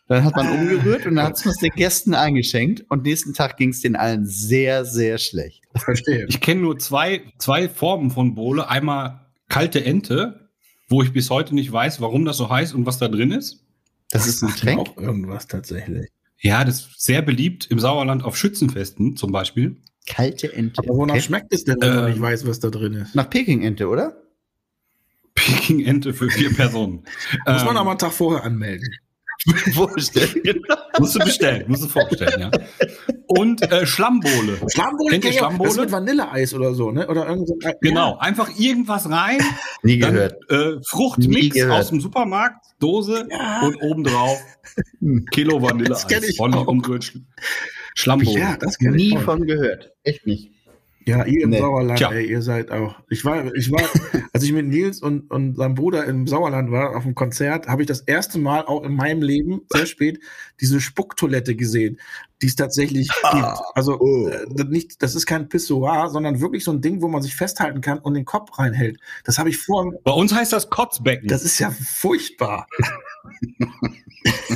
[SPEAKER 3] Dann hat man umgerührt und dann hat man es den Gästen eingeschenkt. Und nächsten Tag ging es den allen sehr, sehr schlecht.
[SPEAKER 1] Verstehe.
[SPEAKER 2] Ich kenne nur zwei, zwei Formen von Bowle. Einmal kalte Ente, wo ich bis heute nicht weiß, warum das so heißt und was da drin ist.
[SPEAKER 3] Das ist ein
[SPEAKER 1] Sagt mir
[SPEAKER 3] Tränk.
[SPEAKER 1] auch irgendwas tatsächlich.
[SPEAKER 2] Ja, das ist sehr beliebt im Sauerland auf Schützenfesten zum Beispiel.
[SPEAKER 3] Kalte Ente.
[SPEAKER 1] Aber wonach
[SPEAKER 3] Okay.
[SPEAKER 1] schmeckt es denn, wenn man
[SPEAKER 2] Ähm.
[SPEAKER 1] nicht weiß, was da drin ist?
[SPEAKER 3] Nach Peking-Ente, oder?
[SPEAKER 2] Peking-Ente für vier Personen.
[SPEAKER 1] Muss man
[SPEAKER 2] Ähm,
[SPEAKER 1] aber einen Tag vorher anmelden.
[SPEAKER 3] Vorstellen.
[SPEAKER 2] Musst du bestellen, musst du vorbestellen, ja. Und äh, Schlammbohle.
[SPEAKER 1] Schlammbohle?
[SPEAKER 2] Kennt ihr
[SPEAKER 1] ich.
[SPEAKER 2] Schlammbohle?
[SPEAKER 1] Das ist mit Vanilleeis oder so, ne? Oder irgend so ein
[SPEAKER 2] Genau, einfach irgendwas rein,
[SPEAKER 3] Nie
[SPEAKER 2] dann
[SPEAKER 3] gehört.
[SPEAKER 2] äh,
[SPEAKER 3] Nie
[SPEAKER 2] Fruchtmix
[SPEAKER 3] gehört.
[SPEAKER 2] aus dem Supermarkt, Dose
[SPEAKER 1] Ja.
[SPEAKER 2] und obendrauf Kilo
[SPEAKER 1] Das
[SPEAKER 2] Vanilleeis.
[SPEAKER 1] ich
[SPEAKER 2] Ordentlich
[SPEAKER 1] auch.
[SPEAKER 2] umgerührt. Sch- Schlammbohle.
[SPEAKER 1] Ja, das kenn ich
[SPEAKER 3] Nie von gehört. Echt nicht.
[SPEAKER 1] Ja, ihr im
[SPEAKER 3] Nee.
[SPEAKER 1] Sauerland,
[SPEAKER 2] Tja.
[SPEAKER 1] ey, ihr seid auch. Ich war, ich war, als ich mit Nils und, und seinem Bruder im Sauerland war, auf dem Konzert, habe ich das erste Mal auch in meinem Leben, sehr spät, diese Spucktoilette gesehen, die es tatsächlich gibt. Also
[SPEAKER 3] Oh.
[SPEAKER 1] äh, das nicht, das ist kein Pissoir, sondern wirklich so ein Ding, wo man sich festhalten kann und den Kopf reinhält. Das habe ich vor.
[SPEAKER 2] Bei uns heißt das Kotzbecken.
[SPEAKER 1] Das ist ja furchtbar.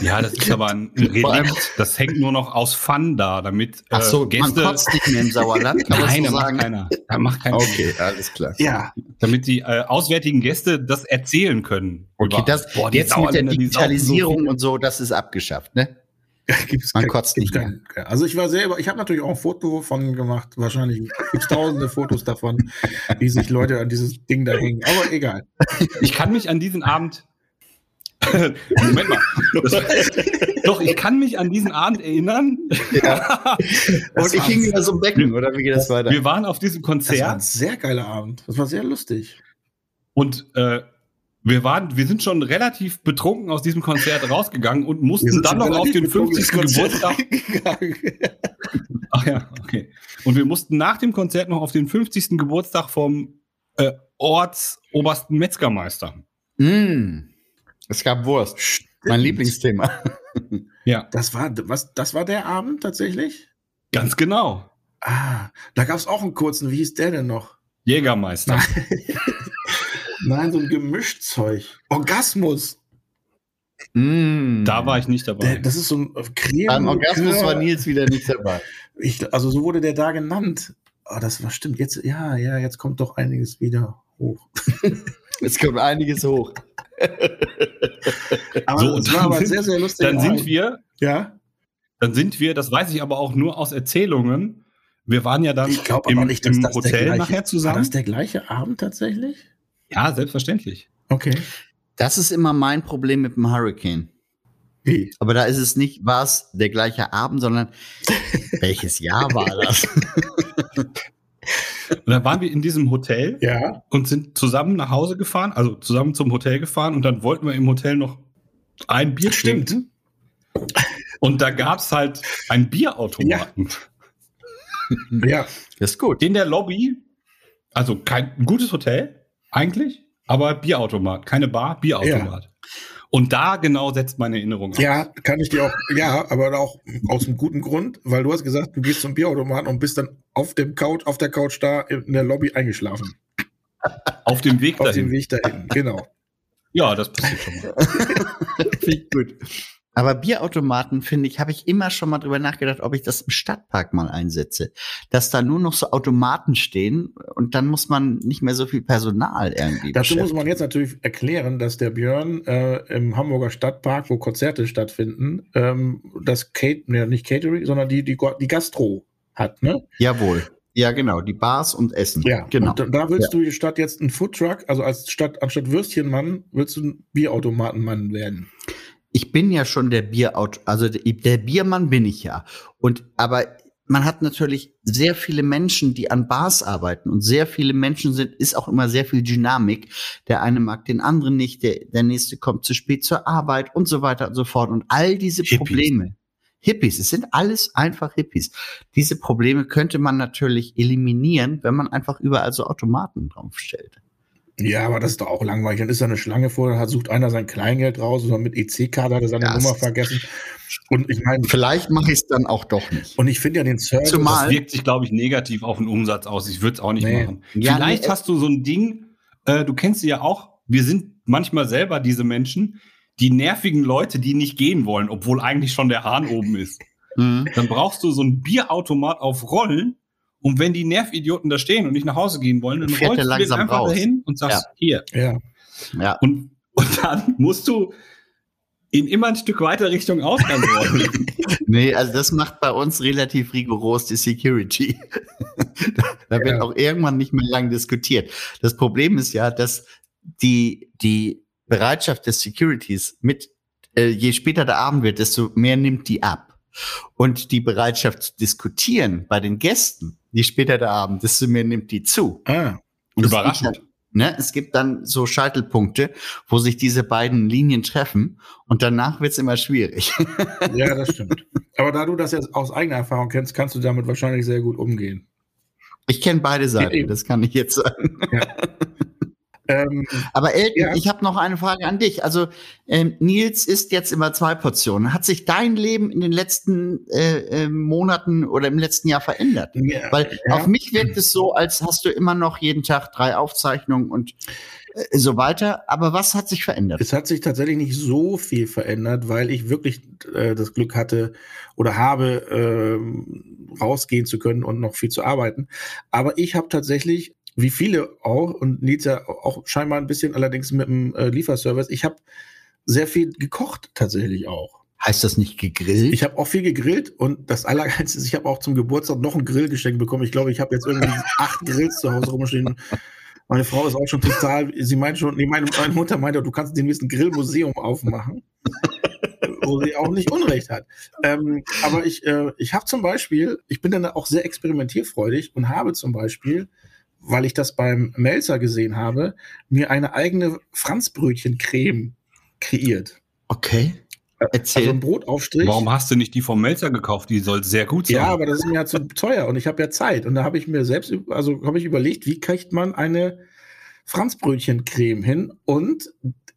[SPEAKER 2] ja, das ist aber ein
[SPEAKER 3] Vor allem-
[SPEAKER 2] Relikt. Das hängt nur noch aus Fun da, damit äh,
[SPEAKER 3] Ach so, man
[SPEAKER 2] Gäste.
[SPEAKER 3] kotzt nicht mehr im Sauerland, kann man
[SPEAKER 2] Nein,
[SPEAKER 3] so
[SPEAKER 2] da macht
[SPEAKER 3] sagen.
[SPEAKER 2] keiner. Da macht keiner.
[SPEAKER 3] Okay, alles klar.
[SPEAKER 1] Ja,
[SPEAKER 2] Damit die äh, auswärtigen Gäste das erzählen können.
[SPEAKER 3] Okay,
[SPEAKER 2] Über-
[SPEAKER 3] das,
[SPEAKER 2] Boah, die
[SPEAKER 3] jetzt mit der
[SPEAKER 2] so
[SPEAKER 3] Digitalisierung
[SPEAKER 2] viel.
[SPEAKER 3] und so, das ist abgeschafft, ne?
[SPEAKER 1] gibt's
[SPEAKER 3] Man
[SPEAKER 1] kein-
[SPEAKER 3] kotzt
[SPEAKER 1] gibt's
[SPEAKER 3] nicht
[SPEAKER 1] kein- Also ich war selber, ich habe natürlich auch ein Foto von gemacht. Wahrscheinlich gibt es tausende Fotos davon, wie sich Leute an dieses Ding da hängen. Aber egal.
[SPEAKER 2] Ich kann mich an diesen Abend. Moment mal. Doch, ich kann mich an diesen Abend erinnern.
[SPEAKER 3] Ja. Und ich hing über so ein Becken, oder wie geht das weiter?
[SPEAKER 2] Wir waren auf diesem
[SPEAKER 1] Das war ein
[SPEAKER 2] Konzert
[SPEAKER 1] sehr geiler Abend. Das war sehr lustig.
[SPEAKER 2] und äh, wir waren, wir sind schon relativ betrunken aus diesem Konzert rausgegangen und mussten dann noch auf den 50. Geburtstag. Ach ja, okay. Und wir mussten nach dem Konzert noch auf den 50. Geburtstag vom äh, Ortsobersten Metzgermeister.
[SPEAKER 3] Mm. Es gab Wurst. Mein Lieblingsthema.
[SPEAKER 2] Ja,
[SPEAKER 1] Das war, was, das war der Abend tatsächlich?
[SPEAKER 2] ganz genau.
[SPEAKER 1] Ah, da gab es auch einen kurzen. Wie hieß der denn noch?
[SPEAKER 2] Jägermeister.
[SPEAKER 1] Nein, so ein Gemischzeug. Orgasmus.
[SPEAKER 3] Mm.
[SPEAKER 2] Da war ich nicht dabei.
[SPEAKER 1] das ist so ein Creme.
[SPEAKER 3] Beim Orgasmus
[SPEAKER 1] Likör.
[SPEAKER 3] war Nils wieder nicht dabei.
[SPEAKER 1] Ich, also so wurde der da genannt. Ah, das war stimmt. Jetzt, ja, ja, jetzt kommt doch einiges wieder hoch.
[SPEAKER 3] Es kommt einiges hoch.
[SPEAKER 1] Aber
[SPEAKER 2] So,
[SPEAKER 1] es
[SPEAKER 2] und
[SPEAKER 1] war
[SPEAKER 2] dann
[SPEAKER 1] aber
[SPEAKER 2] sind-
[SPEAKER 1] sehr, sehr lustig.
[SPEAKER 2] Dann sind wir,
[SPEAKER 1] Ja,
[SPEAKER 2] dann sind wir, das weiß ich aber auch nur aus Erzählungen. Wir waren ja dann
[SPEAKER 1] ich glaube
[SPEAKER 2] im,
[SPEAKER 1] aber nicht, dass
[SPEAKER 2] im
[SPEAKER 1] das der
[SPEAKER 2] Hotel
[SPEAKER 1] gleiche,
[SPEAKER 2] nachher
[SPEAKER 1] War
[SPEAKER 2] zusammen.
[SPEAKER 1] das der gleiche Abend tatsächlich?
[SPEAKER 2] Ja, selbstverständlich.
[SPEAKER 1] Okay.
[SPEAKER 3] Das ist immer mein Problem mit dem Hurricane.
[SPEAKER 1] Wie?
[SPEAKER 3] Aber da ist es nicht, war es der gleiche Abend, sondern welches Jahr war das?
[SPEAKER 2] Und dann waren wir in diesem Hotel
[SPEAKER 1] Ja.
[SPEAKER 2] und sind zusammen nach Hause gefahren, also zusammen zum Hotel gefahren und dann wollten wir im Hotel noch ein Bier
[SPEAKER 1] Stimmt.
[SPEAKER 2] trinken. Und da gab's halt einen Bierautomaten.
[SPEAKER 1] Ja.
[SPEAKER 3] Das ist gut.
[SPEAKER 2] In der Lobby, also kein ein gutes Hotel, eigentlich, aber Bierautomat, keine Bar, Bierautomat. Und da genau setzt meine Erinnerung an.
[SPEAKER 1] Ja, kann ich dir auch, ja, aber auch aus einem guten Grund, weil du hast gesagt, du gehst zum Bierautomaten und bist dann auf dem Couch, auf der Couch da in der Lobby eingeschlafen.
[SPEAKER 2] Auf dem Weg
[SPEAKER 1] Auf
[SPEAKER 2] dahin.
[SPEAKER 1] dem Weg dahin, genau.
[SPEAKER 2] Ja, das passiert schon mal.
[SPEAKER 3] Finde ich gut. Aber Bierautomaten, finde ich, habe ich immer schon mal drüber nachgedacht, ob ich das im Stadtpark mal einsetze. Dass da nur noch so Automaten stehen und dann muss man nicht mehr so viel Personal irgendwie
[SPEAKER 1] Dazu muss man jetzt natürlich erklären, dass der Björn äh, im Hamburger Stadtpark, wo Konzerte stattfinden, ähm, das Kate, ne, nicht Catering, sondern die, die, die Gastro hat, ne?
[SPEAKER 3] Jawohl. Ja, genau, die Bars und Essen.
[SPEAKER 1] Ja,
[SPEAKER 3] genau.
[SPEAKER 1] Da, da willst du statt jetzt ein Foodtruck, also als statt anstatt Würstchenmann, willst du ein Bierautomatenmann werden.
[SPEAKER 3] Ich bin ja schon der Bierauto, also der, der Biermann bin ich ja. Und aber man hat natürlich sehr viele Menschen, die an Bars arbeiten und sehr viele Menschen sind, ist auch immer sehr viel Dynamik. Der eine mag den anderen nicht, der, der nächste kommt zu spät zur Arbeit und so weiter und so fort. Und all diese
[SPEAKER 2] Hippies.
[SPEAKER 3] Probleme, Hippies, es sind alles einfach Hippies. Diese Probleme könnte man natürlich eliminieren, wenn man einfach überall so Automaten draufstellt.
[SPEAKER 1] Ja, aber das ist doch auch langweilig. Dann ist da eine Schlange vor, dann hat- sucht einer sein Kleingeld raus oder mit EC-Karte hat er seine
[SPEAKER 3] Ja,
[SPEAKER 1] Nummer
[SPEAKER 3] es-
[SPEAKER 1] vergessen. Und ich meine,
[SPEAKER 3] Vielleicht mache ich es dann auch doch nicht.
[SPEAKER 1] und ich finde ja den Service.
[SPEAKER 3] Zumal-
[SPEAKER 2] Das wirkt sich, glaube ich, negativ auf den Umsatz aus. Ich würde es auch nicht
[SPEAKER 1] Nee.
[SPEAKER 2] machen.
[SPEAKER 3] Ja,
[SPEAKER 2] Vielleicht
[SPEAKER 3] nee,
[SPEAKER 2] hast du so ein Ding, äh, du kennst sie ja auch, wir sind manchmal selber diese Menschen, die nervigen Leute, die nicht gehen wollen, obwohl eigentlich schon der Hahn oben ist.
[SPEAKER 3] Mhm.
[SPEAKER 2] Dann brauchst du so ein Bierautomat auf Rollen und wenn die Nervidioten da stehen und nicht nach Hause gehen wollen, dann rollst
[SPEAKER 3] er
[SPEAKER 2] du den
[SPEAKER 3] langsam
[SPEAKER 2] einfach
[SPEAKER 3] raus.
[SPEAKER 2] dahin und sagst, hier.
[SPEAKER 1] ja.
[SPEAKER 3] Ja.
[SPEAKER 2] Und, und dann musst du ihn immer ein Stück weiter Richtung Ausgang rollen.
[SPEAKER 3] Nee, also das macht bei uns relativ rigoros die Security. da da wird
[SPEAKER 1] Ja.
[SPEAKER 3] auch irgendwann nicht mehr lang diskutiert. Das Problem ist ja, dass die, die Bereitschaft des Securities mit, äh, je später der Abend wird, desto mehr nimmt die ab. Und die Bereitschaft zu diskutieren bei den Gästen, je später der Abend, desto mehr nimmt die zu.
[SPEAKER 1] Ah,
[SPEAKER 3] Und es
[SPEAKER 2] Überraschend.
[SPEAKER 3] dann- Ne, es gibt dann so Scheitelpunkte, wo sich diese beiden Linien treffen und danach wird's immer schwierig.
[SPEAKER 1] ja, das stimmt. Aber da du das jetzt aus eigener Erfahrung kennst, kannst du damit wahrscheinlich sehr gut umgehen.
[SPEAKER 3] Ich kenne beide Seiten, das kann ich jetzt sagen.
[SPEAKER 1] Ähm,
[SPEAKER 3] Aber Elton,
[SPEAKER 1] Ja.
[SPEAKER 3] ich habe noch eine Frage an dich. Also ähm, Nils isst jetzt immer zwei Portionen. Hat sich dein Leben in den letzten äh, äh, Monaten oder im letzten Jahr verändert?
[SPEAKER 1] ja,
[SPEAKER 3] Weil
[SPEAKER 1] ja.
[SPEAKER 3] auf mich wirkt es so, als hast du immer noch jeden Tag drei Aufzeichnungen und äh, so weiter. Aber was hat sich verändert?
[SPEAKER 1] Es hat sich tatsächlich nicht so viel verändert, weil ich wirklich äh, das Glück hatte oder habe, ähm, rausgehen zu können und noch viel zu arbeiten. Aber ich habe tatsächlich, wie viele auch, und Nils ja auch scheinbar ein bisschen allerdings mit dem äh, Lieferservice, ich habe sehr viel gekocht tatsächlich auch.
[SPEAKER 3] Heißt das nicht gegrillt?
[SPEAKER 1] Ich habe auch viel gegrillt und das Allergeilste ist, ich habe auch zum Geburtstag noch ein Grillgeschenk bekommen. Ich glaube, ich habe jetzt irgendwie acht Grills zu Hause rumstehen. Meine Frau ist auch schon total, sie meint schon, nee, meine, meine Mutter meinte, du kannst demnächst ein Grillmuseum aufmachen. Wo sie auch nicht Unrecht hat. Ähm, aber ich, äh, ich habe zum Beispiel, ich bin dann auch sehr experimentierfreudig und habe zum Beispiel, weil ich das beim Melzer gesehen habe, mir eine eigene Franzbrötchencreme kreiert.
[SPEAKER 3] okay. Erzähl.
[SPEAKER 1] Also ein Brotaufstrich.
[SPEAKER 2] Warum hast du nicht die vom Melzer gekauft? Die soll sehr gut sein.
[SPEAKER 1] Ja, aber das ist mir ja zu teuer und ich habe ja Zeit. Und da habe ich mir selbst, also habe ich überlegt, wie kriegt man eine Franzbrötchencreme hin? Und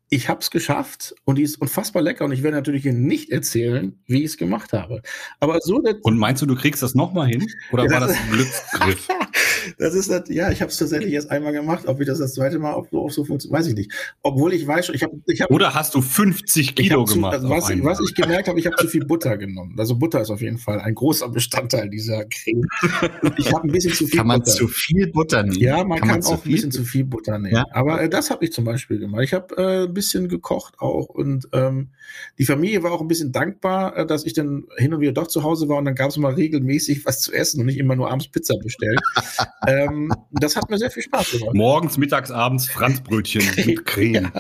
[SPEAKER 1] ich habe es geschafft und die ist unfassbar lecker. Und ich werde natürlich hier nicht erzählen, wie ich es gemacht habe. Aber so,
[SPEAKER 2] Und meinst du, du kriegst das nochmal hin? Oder
[SPEAKER 1] Ja,
[SPEAKER 2] war
[SPEAKER 1] das-
[SPEAKER 2] das ein Glücksgriff?
[SPEAKER 1] das ist das, ja, ich habe es tatsächlich erst einmal gemacht. Ob ich das das zweite Mal auch so, auch so funktioniert, weiß ich nicht. Obwohl ich weiß schon, ich habe, ich habe
[SPEAKER 2] Oder hast du 50
[SPEAKER 1] Ich
[SPEAKER 2] Kilo
[SPEAKER 1] hab zu,
[SPEAKER 2] gemacht?
[SPEAKER 1] also was,
[SPEAKER 2] einmal?
[SPEAKER 1] was ich gemerkt habe, ich habe zu viel Butter genommen. Also Butter ist auf jeden Fall ein großer Bestandteil dieser Creme. Ich habe ein bisschen zu viel
[SPEAKER 3] Kann man
[SPEAKER 1] Butter.
[SPEAKER 3] zu viel Butter nehmen?
[SPEAKER 1] ja, man kann,
[SPEAKER 3] zu
[SPEAKER 1] auch ein bisschen zu viel Butter nehmen.
[SPEAKER 3] Ja.
[SPEAKER 1] Aber äh, das habe ich zum Beispiel gemacht. Ich habe äh, bisschen gekocht auch und ähm, die Familie war auch ein bisschen dankbar, äh, dass ich dann hin und wieder doch zu Hause war und dann gab es mal regelmäßig was zu essen und nicht immer nur abends Pizza bestellt. ähm, das hat mir sehr viel Spaß gemacht.
[SPEAKER 2] Morgens, mittags, abends Franzbrötchen mit Creme.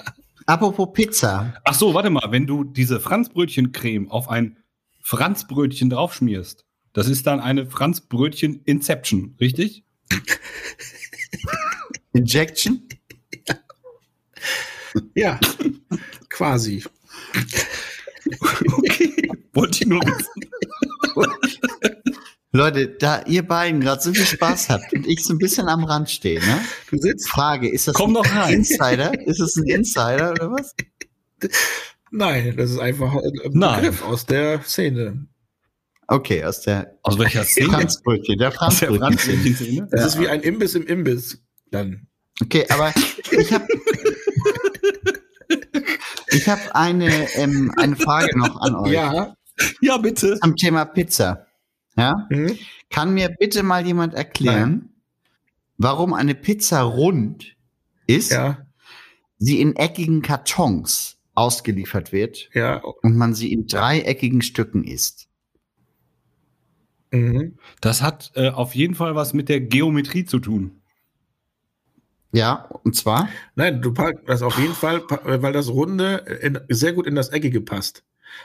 [SPEAKER 3] Apropos Pizza.
[SPEAKER 2] Ach so, warte mal, wenn du diese Franzbrötchencreme auf ein Franzbrötchen draufschmierst, das ist dann eine Franzbrötchen Inception, richtig?
[SPEAKER 3] Injection?
[SPEAKER 1] Ja, quasi.
[SPEAKER 2] Okay, wollte ich nur wissen.
[SPEAKER 3] Leute, da ihr beiden gerade so viel Spaß habt und ich so ein bisschen am Rand stehe, ne?
[SPEAKER 1] Du sitzt?
[SPEAKER 3] Frage, ist das
[SPEAKER 2] Komm
[SPEAKER 3] ein
[SPEAKER 2] noch rein.
[SPEAKER 3] Insider? Ist es ein Insider oder was?
[SPEAKER 1] Nein, das ist einfach ein
[SPEAKER 2] Nein.
[SPEAKER 1] Begriff aus der Szene.
[SPEAKER 3] Okay, aus der
[SPEAKER 2] Aus welcher Szene?
[SPEAKER 3] Franzbrötchen, der Franzbrötchen.
[SPEAKER 1] Das ist wie ein Imbiss im Imbiss. Dann.
[SPEAKER 3] Okay, aber ich habe ich hab eine, ähm, eine Frage noch an euch
[SPEAKER 1] Ja.
[SPEAKER 2] Ja, bitte.
[SPEAKER 3] am Thema Pizza. Ja?
[SPEAKER 1] Hm?
[SPEAKER 3] Kann mir bitte mal jemand erklären, warum eine Pizza rund ist,
[SPEAKER 1] Ja.
[SPEAKER 3] sie in eckigen Kartons ausgeliefert wird
[SPEAKER 1] Ja.
[SPEAKER 3] und man sie in dreieckigen Stücken isst?
[SPEAKER 1] Mhm.
[SPEAKER 2] Das hat äh, auf jeden Fall was mit der Geometrie zu tun.
[SPEAKER 3] Ja, und zwar?
[SPEAKER 1] Nein, du packst das auf jeden Fall, weil das Runde in, sehr gut in das Eckige passt.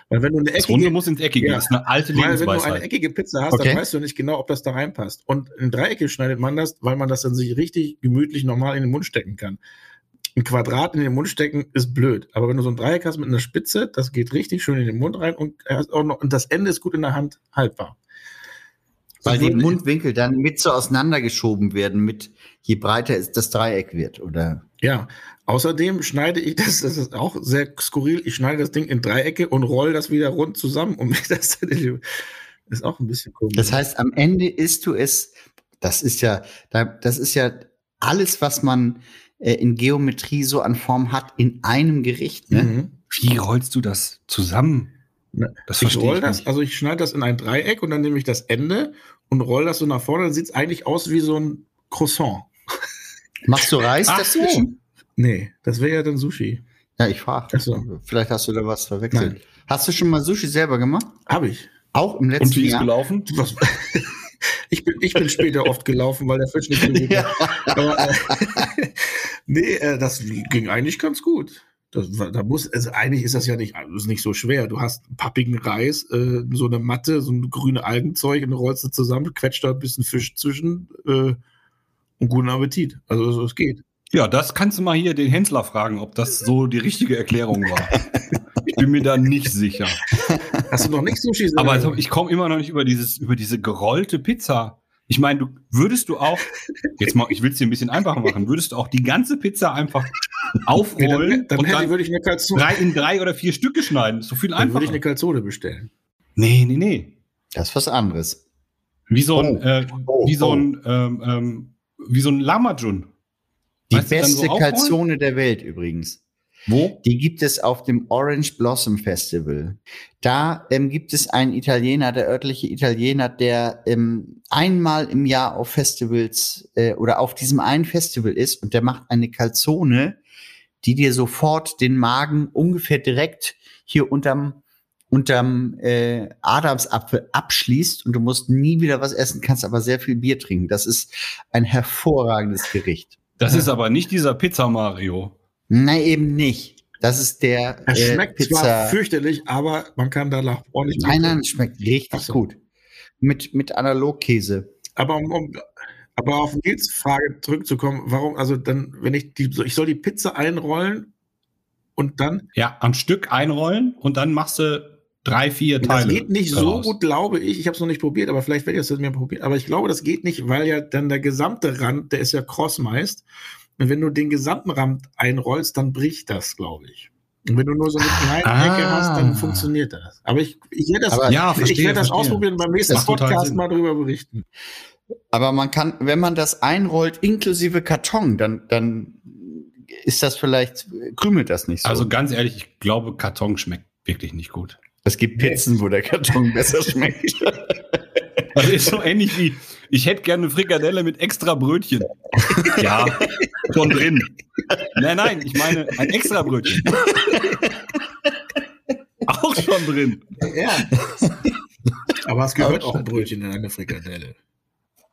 [SPEAKER 1] Weil wenn du eine
[SPEAKER 2] Das Runde
[SPEAKER 1] eckige,
[SPEAKER 2] muss ins Eckige.
[SPEAKER 1] Ja.
[SPEAKER 2] Das ist eine alte
[SPEAKER 1] weil wenn du eine
[SPEAKER 2] Lebensweisheit.
[SPEAKER 1] eckige Pizza hast,
[SPEAKER 3] Okay.
[SPEAKER 1] dann weißt du nicht genau, ob das da reinpasst. Und in Dreiecke schneidet man das, weil man das dann sich richtig gemütlich normal in den Mund stecken kann. Ein Quadrat in den Mund stecken ist blöd. Aber wenn du so ein Dreieck hast mit einer Spitze, das geht richtig schön in den Mund rein und, hast auch noch, und das Ende ist gut in der Hand haltbar.
[SPEAKER 3] Weil die Mundwinkel dann mit so auseinandergeschoben werden, mit je breiter es das Dreieck wird, oder?
[SPEAKER 1] Ja, außerdem schneide ich das, das ist auch sehr skurril, ich schneide das Ding in Dreiecke und roll das wieder rund zusammen, um das ist auch ein bisschen komisch.
[SPEAKER 3] Das heißt, am Ende isst du es, das ist ja, da- das ist ja alles, was man äh, in Geometrie so an Form hat, in einem Gericht, ne?
[SPEAKER 1] mhm.
[SPEAKER 2] Wie rollst du das zusammen?
[SPEAKER 1] Ne,
[SPEAKER 2] Das
[SPEAKER 1] ich roll
[SPEAKER 2] ich
[SPEAKER 1] das,
[SPEAKER 2] nicht.
[SPEAKER 1] also ich schneide das in ein Dreieck und dann nehme ich das Ende und roll das so nach vorne, dann sieht es eigentlich aus wie so ein Croissant.
[SPEAKER 3] Machst du Reis
[SPEAKER 2] Ach
[SPEAKER 3] dazwischen?
[SPEAKER 1] Nee, das wäre ja dann Sushi.
[SPEAKER 3] Ja, ich frage.
[SPEAKER 1] So.
[SPEAKER 3] Vielleicht hast du da was verwechselt.
[SPEAKER 1] Nein.
[SPEAKER 3] Hast du schon mal Sushi selber gemacht?
[SPEAKER 1] Habe ich.
[SPEAKER 3] Auch im letzten
[SPEAKER 2] Und wie ist
[SPEAKER 3] Jahr?
[SPEAKER 2] gelaufen?
[SPEAKER 1] Was, ich, bin, ich bin später oft gelaufen, weil der Fisch nicht so gut
[SPEAKER 3] Ja.
[SPEAKER 1] war. Aber, äh, nee, äh, das ging eigentlich ganz gut. Das, da muss, also eigentlich ist das ja nicht, ist nicht so schwer. Du hast pappigen Reis, äh, so eine Matte, so ein grüne Algenzeug und rollst es zusammen, quetscht da ein bisschen Fisch zwischen äh, und guten Appetit. Also so, es geht.
[SPEAKER 2] Ja, das kannst du mal hier den Hänsler fragen, ob das so die richtige Erklärung war. ich bin mir da nicht sicher.
[SPEAKER 1] Hast du noch nicht Sushi selber
[SPEAKER 2] Aber also, ich komme immer noch nicht über dieses, über diese gerollte Pizza. Ich meine, du würdest du auch, jetzt mal, ich will es dir ein bisschen einfacher machen, würdest du auch die ganze Pizza einfach aufrollen
[SPEAKER 1] dann dann,
[SPEAKER 2] und dann
[SPEAKER 1] würde ich eine Calzone,
[SPEAKER 2] drei in drei oder vier Stücke schneiden? So viel
[SPEAKER 1] dann würde
[SPEAKER 2] einfacher.
[SPEAKER 1] ich eine Calzone bestellen.
[SPEAKER 2] Nee, nee, nee.
[SPEAKER 3] Das ist was anderes.
[SPEAKER 2] Wie so ein,
[SPEAKER 3] Oh.
[SPEAKER 2] äh,
[SPEAKER 3] Oh,
[SPEAKER 2] wie so
[SPEAKER 3] oh.
[SPEAKER 2] ein, ähm, ähm, wie so ein Lamajun.
[SPEAKER 3] Die
[SPEAKER 2] Weißt
[SPEAKER 3] beste
[SPEAKER 2] so?
[SPEAKER 3] Calzone der Welt übrigens.
[SPEAKER 2] Wo?
[SPEAKER 3] Die gibt es auf dem Orange Blossom Festival. Da ähm, gibt es einen Italiener, der örtliche Italiener, der ähm, einmal im Jahr auf Festivals äh, oder auf diesem einen Festival ist und der macht eine Calzone, die dir sofort den Magen ungefähr direkt hier unterm unterm äh, Adamsapfel abschließt und du musst nie wieder was essen, kannst aber sehr viel Bier trinken. Das ist ein hervorragendes Gericht.
[SPEAKER 2] Das ist aber nicht dieser Pizza Mario.
[SPEAKER 3] Nein, eben nicht. Das ist der
[SPEAKER 1] Es
[SPEAKER 3] äh,
[SPEAKER 1] schmeckt
[SPEAKER 3] Pizza.
[SPEAKER 1] zwar fürchterlich, aber man kann danach ordentlich.
[SPEAKER 3] Nein, nein, es schmeckt richtig
[SPEAKER 1] so.
[SPEAKER 3] gut. Mit, mit Analogkäse.
[SPEAKER 1] Aber um, um aber auf Nils Frage zurückzukommen, warum, also dann, wenn ich die, ich soll die Pizza einrollen und dann,
[SPEAKER 2] Ja, am Stück einrollen und dann machst du drei, vier
[SPEAKER 1] das
[SPEAKER 2] Teile.
[SPEAKER 1] geht nicht so
[SPEAKER 2] daraus.
[SPEAKER 1] gut, glaube ich. Ich habe es noch nicht probiert, aber vielleicht werde ich es mir probieren. Aber ich glaube, das geht nicht, weil ja dann der gesamte Rand, der ist ja kross meist. Und wenn du den gesamten Rand einrollst, dann bricht das, glaube ich. Und wenn du nur so eine kleine
[SPEAKER 2] Ah.
[SPEAKER 1] Ecke hast, dann funktioniert das. Aber ich, ich werde das,
[SPEAKER 3] Aber
[SPEAKER 2] Ja,
[SPEAKER 1] ich
[SPEAKER 2] verstehe,
[SPEAKER 1] werde das
[SPEAKER 2] verstehe.
[SPEAKER 1] ausprobieren und beim nächsten Podcast mal darüber berichten.
[SPEAKER 3] Aber man kann, wenn man das einrollt, inklusive Karton, dann, dann ist das vielleicht, krümelt das nicht so.
[SPEAKER 2] Also ganz ehrlich, ich glaube, Karton schmeckt wirklich nicht gut.
[SPEAKER 3] es gibt Pizzen, wo der Karton besser schmeckt.
[SPEAKER 2] Das ist so ähnlich wie, ich hätte gerne eine Frikadelle mit extra Brötchen. Ja, schon drin. Nein, nein, ich meine ein extra Brötchen. Auch schon drin.
[SPEAKER 1] Ja. Aber es gehört
[SPEAKER 3] Auch
[SPEAKER 1] auch ein Brötchen in eine Frikadelle.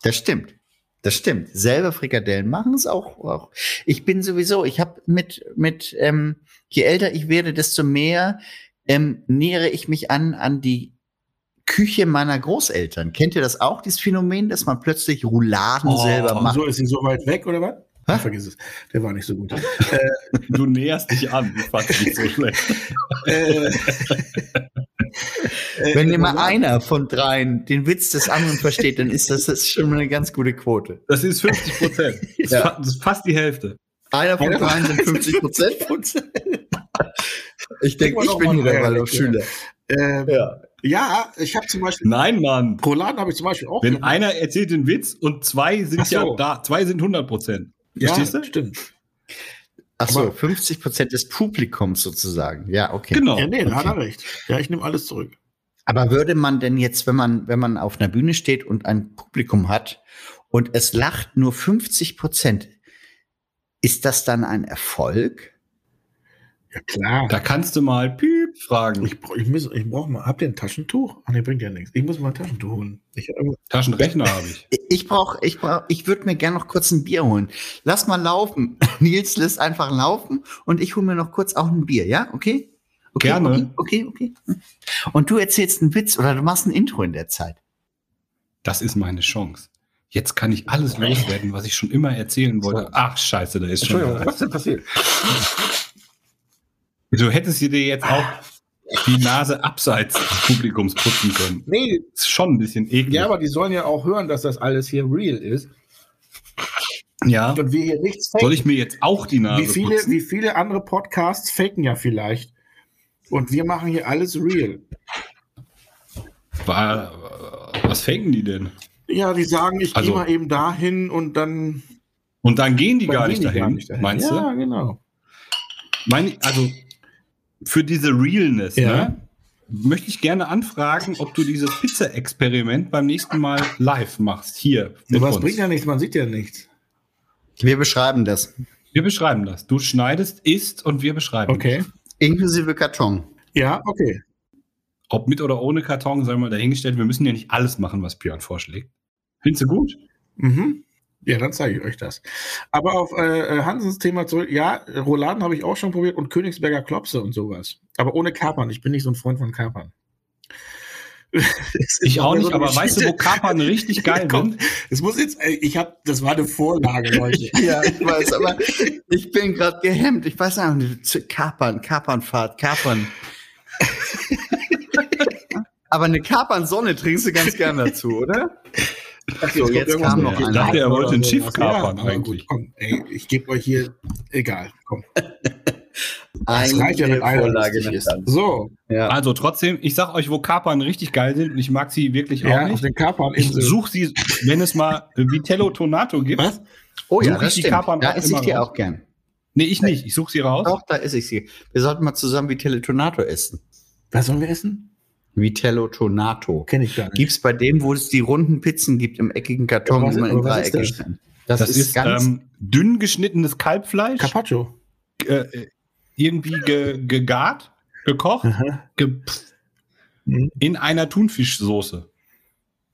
[SPEAKER 3] Das stimmt. Das stimmt. Selber Frikadellen machen es auch, auch. Ich bin sowieso, ich habe mit, mit ähm, je älter ich werde, desto mehr ähm, nähere ich mich an, an die Küche meiner Großeltern. Kennt ihr das auch, dieses Phänomen, dass man plötzlich Rouladen
[SPEAKER 2] Oh,
[SPEAKER 3] selber macht?
[SPEAKER 1] So ist sie so weit weg, oder was?
[SPEAKER 3] Hä?
[SPEAKER 1] Vergiss es. Der war nicht so gut.
[SPEAKER 2] Du näherst dich an. Ich fand nicht so schlecht.
[SPEAKER 1] äh,
[SPEAKER 3] Wenn immer einer von dreien den Witz des anderen versteht, dann ist das, das ist schon mal eine ganz gute Quote.
[SPEAKER 2] Das ist 50 Prozent. Das,
[SPEAKER 3] Ja.
[SPEAKER 2] das ist fast die Hälfte.
[SPEAKER 3] Einer von dreien sind 50 Prozent. Ich denke, ich bin hier der Waldorf-Schüler.
[SPEAKER 1] Äh,
[SPEAKER 3] Ja.
[SPEAKER 1] ja, ich habe zum Beispiel.
[SPEAKER 2] Nein, Mann.
[SPEAKER 1] Rouladen habe ich zum Beispiel auch
[SPEAKER 2] Wenn
[SPEAKER 1] gemacht.
[SPEAKER 2] einer erzählt den Witz und zwei sind
[SPEAKER 1] so.
[SPEAKER 2] ja da, zwei sind 100 Prozent.
[SPEAKER 1] ja,
[SPEAKER 2] Verstehst du?
[SPEAKER 1] stimmt.
[SPEAKER 3] Ach so,
[SPEAKER 1] Aber-
[SPEAKER 3] 50 Prozent des Publikums sozusagen. Ja, okay.
[SPEAKER 2] Genau.
[SPEAKER 1] Ja, nee, da hat
[SPEAKER 3] okay.
[SPEAKER 1] er recht. Ja, ich nehme alles zurück.
[SPEAKER 3] Aber würde man denn jetzt, wenn man, wenn man auf einer Bühne steht und ein Publikum hat und es lacht nur 50 Prozent, ist das dann ein Erfolg?
[SPEAKER 1] Ja, klar.
[SPEAKER 2] Da kannst du mal piep fragen.
[SPEAKER 1] Ich, ich, muss- ich brauche mal. Habt ihr ein Taschentuch? Ach, nee, bringt ja nichts. Ich muss mal ein Taschentuch holen. Ich,
[SPEAKER 2] Taschenrechner habe ich.
[SPEAKER 3] Ich brauche, ich brauch, ich würde mir gerne noch kurz ein Bier holen. Lass mal laufen. Nils lässt einfach laufen und ich hole mir noch kurz auch ein Bier, ja? Okay? okay
[SPEAKER 2] Gerne.
[SPEAKER 3] Okay, okay, okay. Und du erzählst einen Witz oder du machst ein Intro in der Zeit.
[SPEAKER 2] Das ist meine Chance. Jetzt kann ich alles loswerden, was ich schon immer erzählen wollte. Ach, scheiße, da ist schon.
[SPEAKER 1] Entschuldigung, was ist denn passiert?
[SPEAKER 2] Du hättest dir jetzt auch die Nase abseits des Publikums putzen können.
[SPEAKER 1] Nee,
[SPEAKER 2] Ist schon ein bisschen eklig.
[SPEAKER 1] ja, aber die sollen ja auch hören, dass das alles hier real ist.
[SPEAKER 2] ja.
[SPEAKER 1] Und wir hier nichts
[SPEAKER 2] Soll ich mir jetzt auch die Nase
[SPEAKER 1] wie viele,
[SPEAKER 2] putzen?
[SPEAKER 1] wie viele andere Podcasts faken ja vielleicht. Und wir machen hier alles real.
[SPEAKER 2] War, was faken die denn?
[SPEAKER 1] Ja, die sagen, ich
[SPEAKER 2] Also-
[SPEAKER 1] gehe mal eben dahin und dann.
[SPEAKER 2] Und dann gehen die gar
[SPEAKER 1] gehen
[SPEAKER 2] nicht
[SPEAKER 1] die
[SPEAKER 2] dahin, meinst
[SPEAKER 1] ja,
[SPEAKER 2] du?
[SPEAKER 1] genau.
[SPEAKER 2] Mein, also für diese Realness,
[SPEAKER 1] Ja.
[SPEAKER 2] ne, möchte ich gerne anfragen, ob du dieses Pizza-Experiment beim nächsten Mal live machst. Hier. mit
[SPEAKER 1] Was
[SPEAKER 2] uns.
[SPEAKER 1] bringt ja nichts, man sieht ja nichts.
[SPEAKER 3] Wir beschreiben das.
[SPEAKER 2] Wir beschreiben das. Du schneidest, isst und wir beschreiben.
[SPEAKER 1] Okay.
[SPEAKER 3] Inklusive Karton.
[SPEAKER 1] Ja, okay.
[SPEAKER 2] Ob mit oder ohne Karton, sei mal dahingestellt. Wir müssen ja nicht alles machen, was Björn vorschlägt. Findest du gut?
[SPEAKER 1] Mhm. Ja, dann zeige ich euch das. Aber auf äh, Hansens Thema zurück. Ja, Rouladen habe ich auch schon probiert und Königsberger Klopse und sowas. Aber ohne Kapern. Ich bin nicht so ein Freund von Kapern.
[SPEAKER 2] Ich auch nicht,
[SPEAKER 1] so
[SPEAKER 2] aber weißt du, wo. Kapern richtig geil
[SPEAKER 1] Ja, komm.
[SPEAKER 2] sind?
[SPEAKER 1] Es muss jetzt, ich habe, das war eine Vorlage, Leute.
[SPEAKER 3] Ja, ich weiß, aber ich bin gerade gehemmt. Ich weiß auch nicht, Kapern, Kapernfahrt, Kapern. aber eine Kapernsonne trinkst du ganz gern dazu, oder? So, jetzt kam noch
[SPEAKER 2] Ich
[SPEAKER 3] einer.
[SPEAKER 2] dachte, er wollte ein Schiff kapern
[SPEAKER 1] aber
[SPEAKER 2] eigentlich.
[SPEAKER 1] Gut, komm, ey, ich gebe euch hier, egal, komm. Das reicht ja, wenn einer
[SPEAKER 3] Vorlage
[SPEAKER 1] ist. So,
[SPEAKER 3] Ja.
[SPEAKER 2] Also trotzdem, ich sag euch, wo Kapern richtig geil sind und ich mag sie wirklich auch
[SPEAKER 1] ja, auf
[SPEAKER 2] nicht.
[SPEAKER 1] den
[SPEAKER 2] Ich
[SPEAKER 1] Kaperninseln.
[SPEAKER 2] suche sie, wenn es mal Vitello Tonato gibt.
[SPEAKER 1] Was?
[SPEAKER 3] Oh ja, das
[SPEAKER 2] ich die
[SPEAKER 3] stimmt.
[SPEAKER 2] Kapern
[SPEAKER 3] Da
[SPEAKER 2] auch
[SPEAKER 3] esse ich die
[SPEAKER 2] raus?
[SPEAKER 3] auch gern.
[SPEAKER 2] Nee, ich nicht. Ich suche sie raus.
[SPEAKER 3] Doch, da esse ich sie. Wir sollten mal zusammen Vitello Tonato essen.
[SPEAKER 1] Was sollen wir essen?
[SPEAKER 3] Vitello Tonato.
[SPEAKER 1] Kenne ich gar nicht.
[SPEAKER 3] Gibt's bei dem, wo es die runden Pizzen gibt, im eckigen Karton,
[SPEAKER 1] Was
[SPEAKER 3] die man
[SPEAKER 1] ist-
[SPEAKER 3] in
[SPEAKER 1] was
[SPEAKER 3] Dreiecke
[SPEAKER 1] ist das?
[SPEAKER 2] Das, ist, ähm, dünn geschnittenes Kalbfleisch,
[SPEAKER 1] Carpaccio.
[SPEAKER 2] äh, irgendwie ge, gegart, gekocht, ge,
[SPEAKER 1] Mhm.
[SPEAKER 2] in einer Thunfischsoße.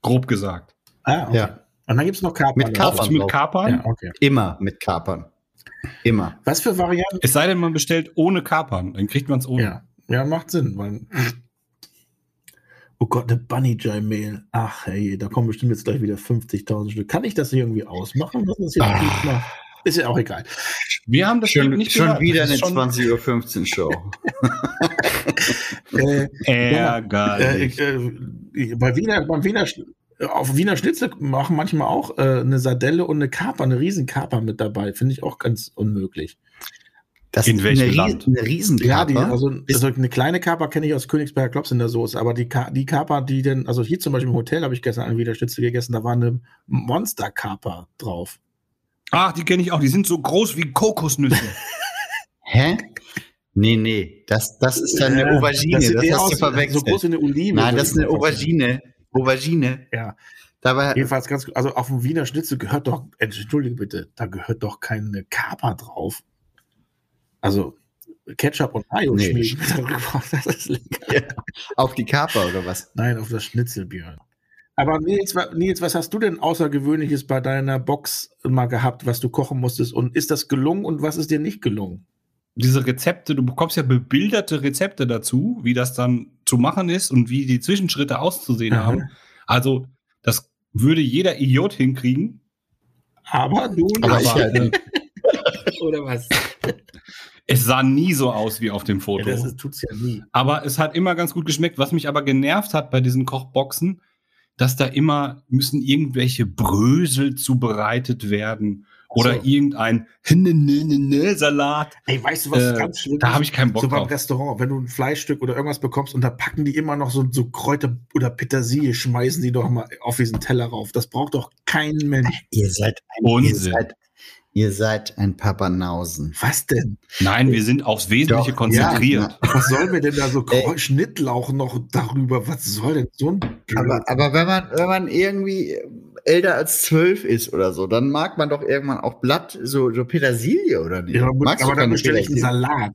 [SPEAKER 2] Grob gesagt.
[SPEAKER 1] Ah, okay.
[SPEAKER 3] Ja.
[SPEAKER 1] Und dann gibt es noch Kapern.
[SPEAKER 3] Mit Kapern.
[SPEAKER 2] Oft mit. Kapern.
[SPEAKER 1] Ja, okay.
[SPEAKER 3] immer mit Kapern. Immer.
[SPEAKER 1] Was für Varianten?
[SPEAKER 2] Es sei denn, man bestellt ohne Kapern. Dann kriegt man es ohne.
[SPEAKER 1] Ja. ja, macht Sinn. Weil, oh Gott, eine Bunny Jai Mehl. Ach, hey, da kommen bestimmt jetzt gleich wieder 50.000 Stück. Kann ich das hier irgendwie ausmachen? Ist,
[SPEAKER 2] Ah.
[SPEAKER 1] ist ja auch egal.
[SPEAKER 2] Wir haben das
[SPEAKER 3] Schon,
[SPEAKER 2] nicht
[SPEAKER 3] schon
[SPEAKER 2] gehört.
[SPEAKER 3] wieder eine
[SPEAKER 2] ist schon
[SPEAKER 3] 20.15 Uhr Show.
[SPEAKER 1] Äh, äh,
[SPEAKER 2] ärgerlich.
[SPEAKER 1] ich, äh, bei Wiener, beim Wiener, auf Wiener Schnitzel machen manchmal auch äh, eine Sardelle und eine Kaper, eine Riesenkaper mit dabei. Finde ich auch ganz unmöglich.
[SPEAKER 3] Das
[SPEAKER 2] In
[SPEAKER 3] ist
[SPEAKER 2] welchem
[SPEAKER 3] eine,
[SPEAKER 2] Land?
[SPEAKER 3] Eine Riesenkaper.
[SPEAKER 1] Ja, die, also, also eine kleine Kaper kenne ich aus Königsberger Klops in der Soße, aber die, Ka die Kaper, die denn, also hier zum Beispiel im Hotel habe ich gestern eine Wiener Schnitzel gegessen, da war eine Monster-Kaper drauf.
[SPEAKER 2] Ach, die kenne ich auch. Die sind so groß wie Kokosnüsse.
[SPEAKER 3] Hä? Nee, nee. Das, das ist dann eine
[SPEAKER 1] Äh,
[SPEAKER 3] Aubergine. Das,
[SPEAKER 1] eher
[SPEAKER 3] hast du verwechselt.
[SPEAKER 1] So groß wie eine Olive.
[SPEAKER 3] Nein, das ist eine. Aubergine. Aubergine.
[SPEAKER 1] Ja,
[SPEAKER 3] Dabei,
[SPEAKER 1] jedenfalls ganz, also auf dem Wiener Schnitzel gehört doch, entschuldige bitte, da gehört doch keine Kaper drauf. Also Ketchup und Mayo
[SPEAKER 3] Nee.
[SPEAKER 1] schmieren. Das ist lecker.
[SPEAKER 3] auf die Kaper oder was?
[SPEAKER 1] Nein, auf das Schnitzel, Björn. Aber Nils, Nils, was hast du denn Außergewöhnliches bei deiner Box mal gehabt, was du kochen musstest? Und ist das gelungen und was ist dir nicht gelungen?
[SPEAKER 2] Diese Rezepte, du bekommst ja bebilderte Rezepte dazu, wie das dann zu machen ist und wie die Zwischenschritte auszusehen
[SPEAKER 1] Aha.
[SPEAKER 2] haben. Also, das würde jeder Idiot hinkriegen.
[SPEAKER 1] Aber du
[SPEAKER 3] Aber ich halt nicht.
[SPEAKER 1] Oder was?
[SPEAKER 2] Es sah nie so aus wie auf dem
[SPEAKER 1] Ja,
[SPEAKER 2] Foto.
[SPEAKER 1] das ist, tut's ja nie.
[SPEAKER 2] aber es hat immer ganz gut geschmeckt. Was mich aber genervt hat bei diesen Kochboxen, dass da immer müssen irgendwelche Brösel zubereitet werden oder
[SPEAKER 1] so.
[SPEAKER 2] irgendein Salat.
[SPEAKER 1] Ey, weißt du, was
[SPEAKER 2] Äh,
[SPEAKER 1] ganz schlimm
[SPEAKER 2] Da habe ich keinen Bock
[SPEAKER 1] so beim
[SPEAKER 2] drauf.
[SPEAKER 1] Restaurant, wenn du ein Fleischstück oder irgendwas bekommst und da packen die immer noch so, so Kräuter oder Petersilie, schmeißen die doch mal auf diesen Teller rauf. Das braucht doch kein Mensch.
[SPEAKER 3] Ihr seid ein, ihr
[SPEAKER 2] Unsinn.
[SPEAKER 3] seid, ihr seid ein Papanausen.
[SPEAKER 1] Was denn?
[SPEAKER 2] Nein, wir sind aufs Wesentliche
[SPEAKER 3] Doch,
[SPEAKER 2] konzentriert.
[SPEAKER 3] ja,
[SPEAKER 1] Was soll mir denn da so
[SPEAKER 3] Ey.
[SPEAKER 1] Kreu- Schnittlauch noch darüber? Was soll denn so ein
[SPEAKER 3] Aber, aber wenn man, wenn man irgendwie älter als zwölf ist oder so, dann mag man doch irgendwann auch Blatt, so, so Petersilie oder nicht?
[SPEAKER 1] Ja, aber
[SPEAKER 3] Magst du
[SPEAKER 1] aber dann bestelle ich einen? Salat.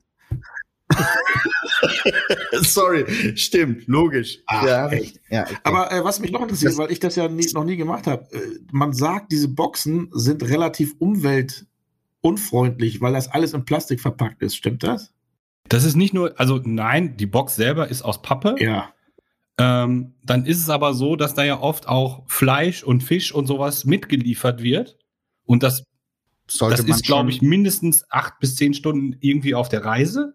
[SPEAKER 3] Sorry, stimmt, logisch.
[SPEAKER 1] Ach,
[SPEAKER 3] ja,
[SPEAKER 1] echt?
[SPEAKER 3] ja, okay.
[SPEAKER 1] Aber äh, was mich noch interessiert,
[SPEAKER 3] Das-
[SPEAKER 1] weil ich das ja nie, noch nie gemacht habe, äh, man sagt, diese Boxen sind relativ umweltunfreundlich, weil das alles in Plastik verpackt ist. Stimmt das?
[SPEAKER 2] Das ist nicht nur, also nein, die Box selber ist aus Pappe.
[SPEAKER 1] Ja.
[SPEAKER 2] Ähm, dann ist es aber so, dass da ja oft auch Fleisch und Fisch und sowas mitgeliefert wird. Und das,
[SPEAKER 3] sollte
[SPEAKER 2] das
[SPEAKER 3] man
[SPEAKER 2] ist, glaube ich, mindestens acht bis zehn Stunden irgendwie auf der Reise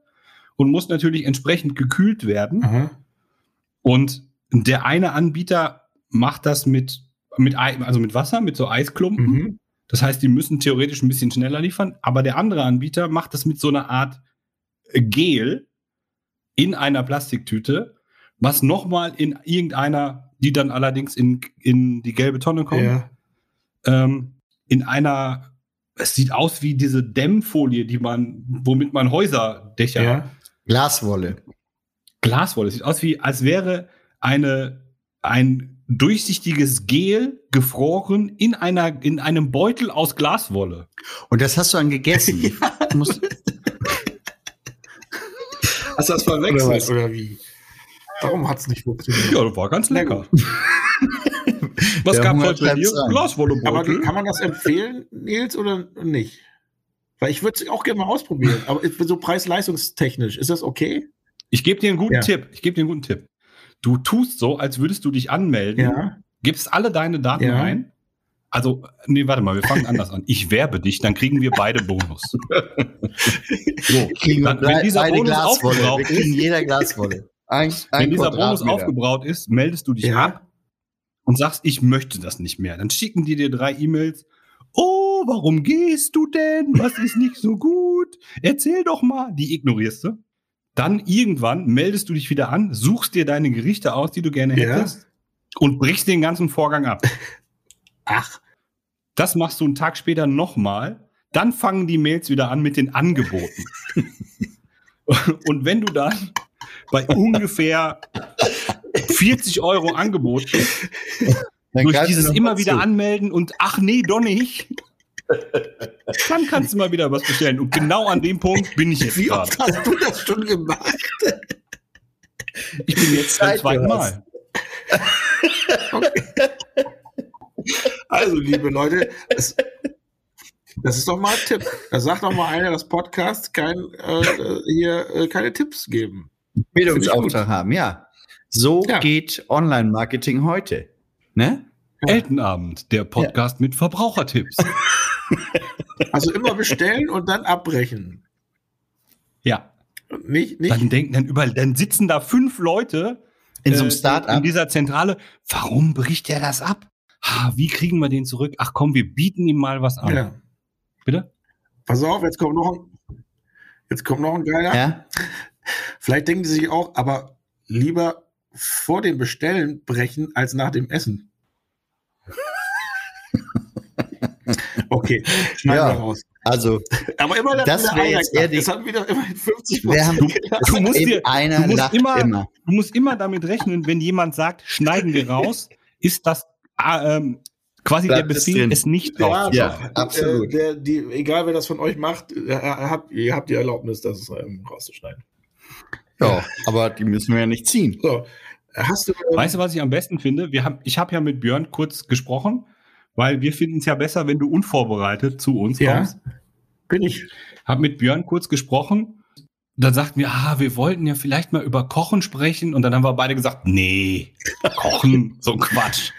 [SPEAKER 2] und muss natürlich entsprechend gekühlt werden.
[SPEAKER 1] Aha.
[SPEAKER 2] Und der eine Anbieter macht das mit, mit, also mit Wasser, mit so Eisklumpen.
[SPEAKER 1] Mhm.
[SPEAKER 2] Das heißt, die müssen theoretisch ein bisschen schneller liefern, aber der andere Anbieter macht das mit so einer Art Gel in einer Plastiktüte, was nochmal in irgendeiner, die dann allerdings in, in die gelbe Tonne kommt,
[SPEAKER 1] Ja.
[SPEAKER 2] ähm, in einer, es sieht aus wie diese Dämmfolie, die man, womit man Häuserdächer,
[SPEAKER 1] Ja.
[SPEAKER 3] Glaswolle.
[SPEAKER 2] Glaswolle, es sieht aus wie, als wäre eine, ein durchsichtiges Gel gefroren in einer, in einem Beutel aus Glaswolle.
[SPEAKER 3] Und das hast du dann gegessen. Du musst,
[SPEAKER 1] Hast du das
[SPEAKER 3] Oder
[SPEAKER 1] verwechselt
[SPEAKER 3] was?
[SPEAKER 1] oder, wie? Warum hat es nicht funktioniert?
[SPEAKER 2] Ja, das war ganz lecker. Was
[SPEAKER 3] Der
[SPEAKER 2] gab's
[SPEAKER 3] Hunger
[SPEAKER 2] heute bei dir?
[SPEAKER 3] an.
[SPEAKER 1] Aber
[SPEAKER 2] Glaswollebeutel.
[SPEAKER 1] kann man das empfehlen, Nils, oder nicht? Weil ich würde es auch gerne mal ausprobieren. Aber so preis-leistungstechnisch, ist das okay?
[SPEAKER 2] Ich gebe dir einen guten
[SPEAKER 1] Ja.
[SPEAKER 2] Tipp. Ich gebe dir einen guten Tipp. Du tust so, als würdest du dich anmelden,
[SPEAKER 1] Ja.
[SPEAKER 2] gibst alle deine Daten
[SPEAKER 1] Ja.
[SPEAKER 2] ein. Also, nee, warte mal, wir fangen anders an. Ich werbe dich, dann kriegen wir beide Bonus. so,
[SPEAKER 3] kriegen wir
[SPEAKER 2] dann, wenn dieser
[SPEAKER 3] beide
[SPEAKER 2] Bonus
[SPEAKER 3] Glaswolle. Wir
[SPEAKER 2] aufgebraucht
[SPEAKER 3] kriegen
[SPEAKER 2] ist,
[SPEAKER 3] jeder Glaswolle. Ein, ein
[SPEAKER 2] wenn dieser Bonus aufgebraut ist, meldest du dich
[SPEAKER 1] Ja.
[SPEAKER 2] ab und sagst, ich möchte das nicht mehr. Dann schicken die dir drei E-Mails. Oh, warum gehst du denn? Was ist nicht so gut? Erzähl doch mal. Die ignorierst du. Dann irgendwann meldest du dich wieder an, suchst dir deine Gerichte aus, die du gerne
[SPEAKER 1] Ja.
[SPEAKER 2] hättest und brichst den ganzen Vorgang ab.
[SPEAKER 1] Ach,
[SPEAKER 2] Das machst du einen Tag später nochmal. Dann fangen die Mails wieder an mit den Angeboten. und wenn du dann bei ungefähr 40 Euro Angebot durch dieses immer wieder anmelden und ach nee, doch nicht. Dann kannst du mal wieder was bestellen. Und genau an dem Punkt bin ich jetzt
[SPEAKER 1] wie
[SPEAKER 2] gerade.
[SPEAKER 1] oft hast du das schon gemacht?
[SPEAKER 2] Ich bin jetzt zum
[SPEAKER 3] Zeit
[SPEAKER 2] zweiten. Mal.
[SPEAKER 1] Also, liebe Leute, das, das ist doch mal ein Tipp. Da sagt doch mal einer, dass Podcasts kein, äh, hier äh, keine Tipps geben.
[SPEAKER 3] Bildungsauftrag haben, ja. So
[SPEAKER 1] Ja.
[SPEAKER 3] geht Online-Marketing heute. Ne?
[SPEAKER 2] Eltenabend, der Podcast mit Verbrauchertipps.
[SPEAKER 1] Also immer bestellen und dann abbrechen.
[SPEAKER 2] Ja.
[SPEAKER 1] Nicht, nicht.
[SPEAKER 2] Dann denken dann überall, dann sitzen da fünf Leute
[SPEAKER 3] In so einem
[SPEAKER 2] äh, in
[SPEAKER 3] Start-up.
[SPEAKER 2] dieser Zentrale. Warum bricht der das ab? Ha, wie kriegen wir den zurück? Ach komm, wir bieten ihm mal was an.
[SPEAKER 1] ja.
[SPEAKER 2] Bitte?
[SPEAKER 1] Pass auf, jetzt kommt noch ein, jetzt kommt noch ein geiler.
[SPEAKER 3] Ja?
[SPEAKER 1] Vielleicht denken sie sich auch, aber lieber vor dem Bestellen brechen als nach dem Essen. Okay, schneiden
[SPEAKER 3] Ja.
[SPEAKER 1] wir raus.
[SPEAKER 3] Also,
[SPEAKER 1] Aber immer
[SPEAKER 3] Das
[SPEAKER 1] wieder
[SPEAKER 3] wär
[SPEAKER 1] einer
[SPEAKER 3] jetzt eher die-
[SPEAKER 1] Es hat wieder immerhin 50
[SPEAKER 3] wir haben,
[SPEAKER 2] Du musst dir-
[SPEAKER 3] einer
[SPEAKER 2] du musst immer-
[SPEAKER 3] immer.
[SPEAKER 2] Du musst immer damit rechnen, wenn jemand sagt, schneiden wir raus, ist das ähm, quasi
[SPEAKER 3] Bleibt
[SPEAKER 2] der
[SPEAKER 3] es
[SPEAKER 2] Befehl,
[SPEAKER 3] drin.
[SPEAKER 2] es nicht
[SPEAKER 1] Ja,
[SPEAKER 2] raus.
[SPEAKER 3] Ja,
[SPEAKER 1] doch.
[SPEAKER 3] absolut.
[SPEAKER 1] Äh, der, die, egal wer das von euch macht, äh, habt, ihr habt die Erlaubnis, das ähm, rauszuschneiden.
[SPEAKER 3] Ja, aber die müssen wir ja nicht ziehen.
[SPEAKER 1] So, hast du. ähm,
[SPEAKER 2] Weißt du, was ich am besten finde? Wir haben, ich habe ja mit Björn kurz gesprochen, weil wir finden es ja besser, wenn du unvorbereitet zu uns
[SPEAKER 1] Ja.
[SPEAKER 2] kommst.
[SPEAKER 1] bin ich.
[SPEAKER 2] Hab mit Björn kurz gesprochen. Dann sagten wir, ah, wir wollten ja vielleicht mal über Kochen sprechen. Und dann haben wir beide gesagt, nee, Kochen, so ein Quatsch.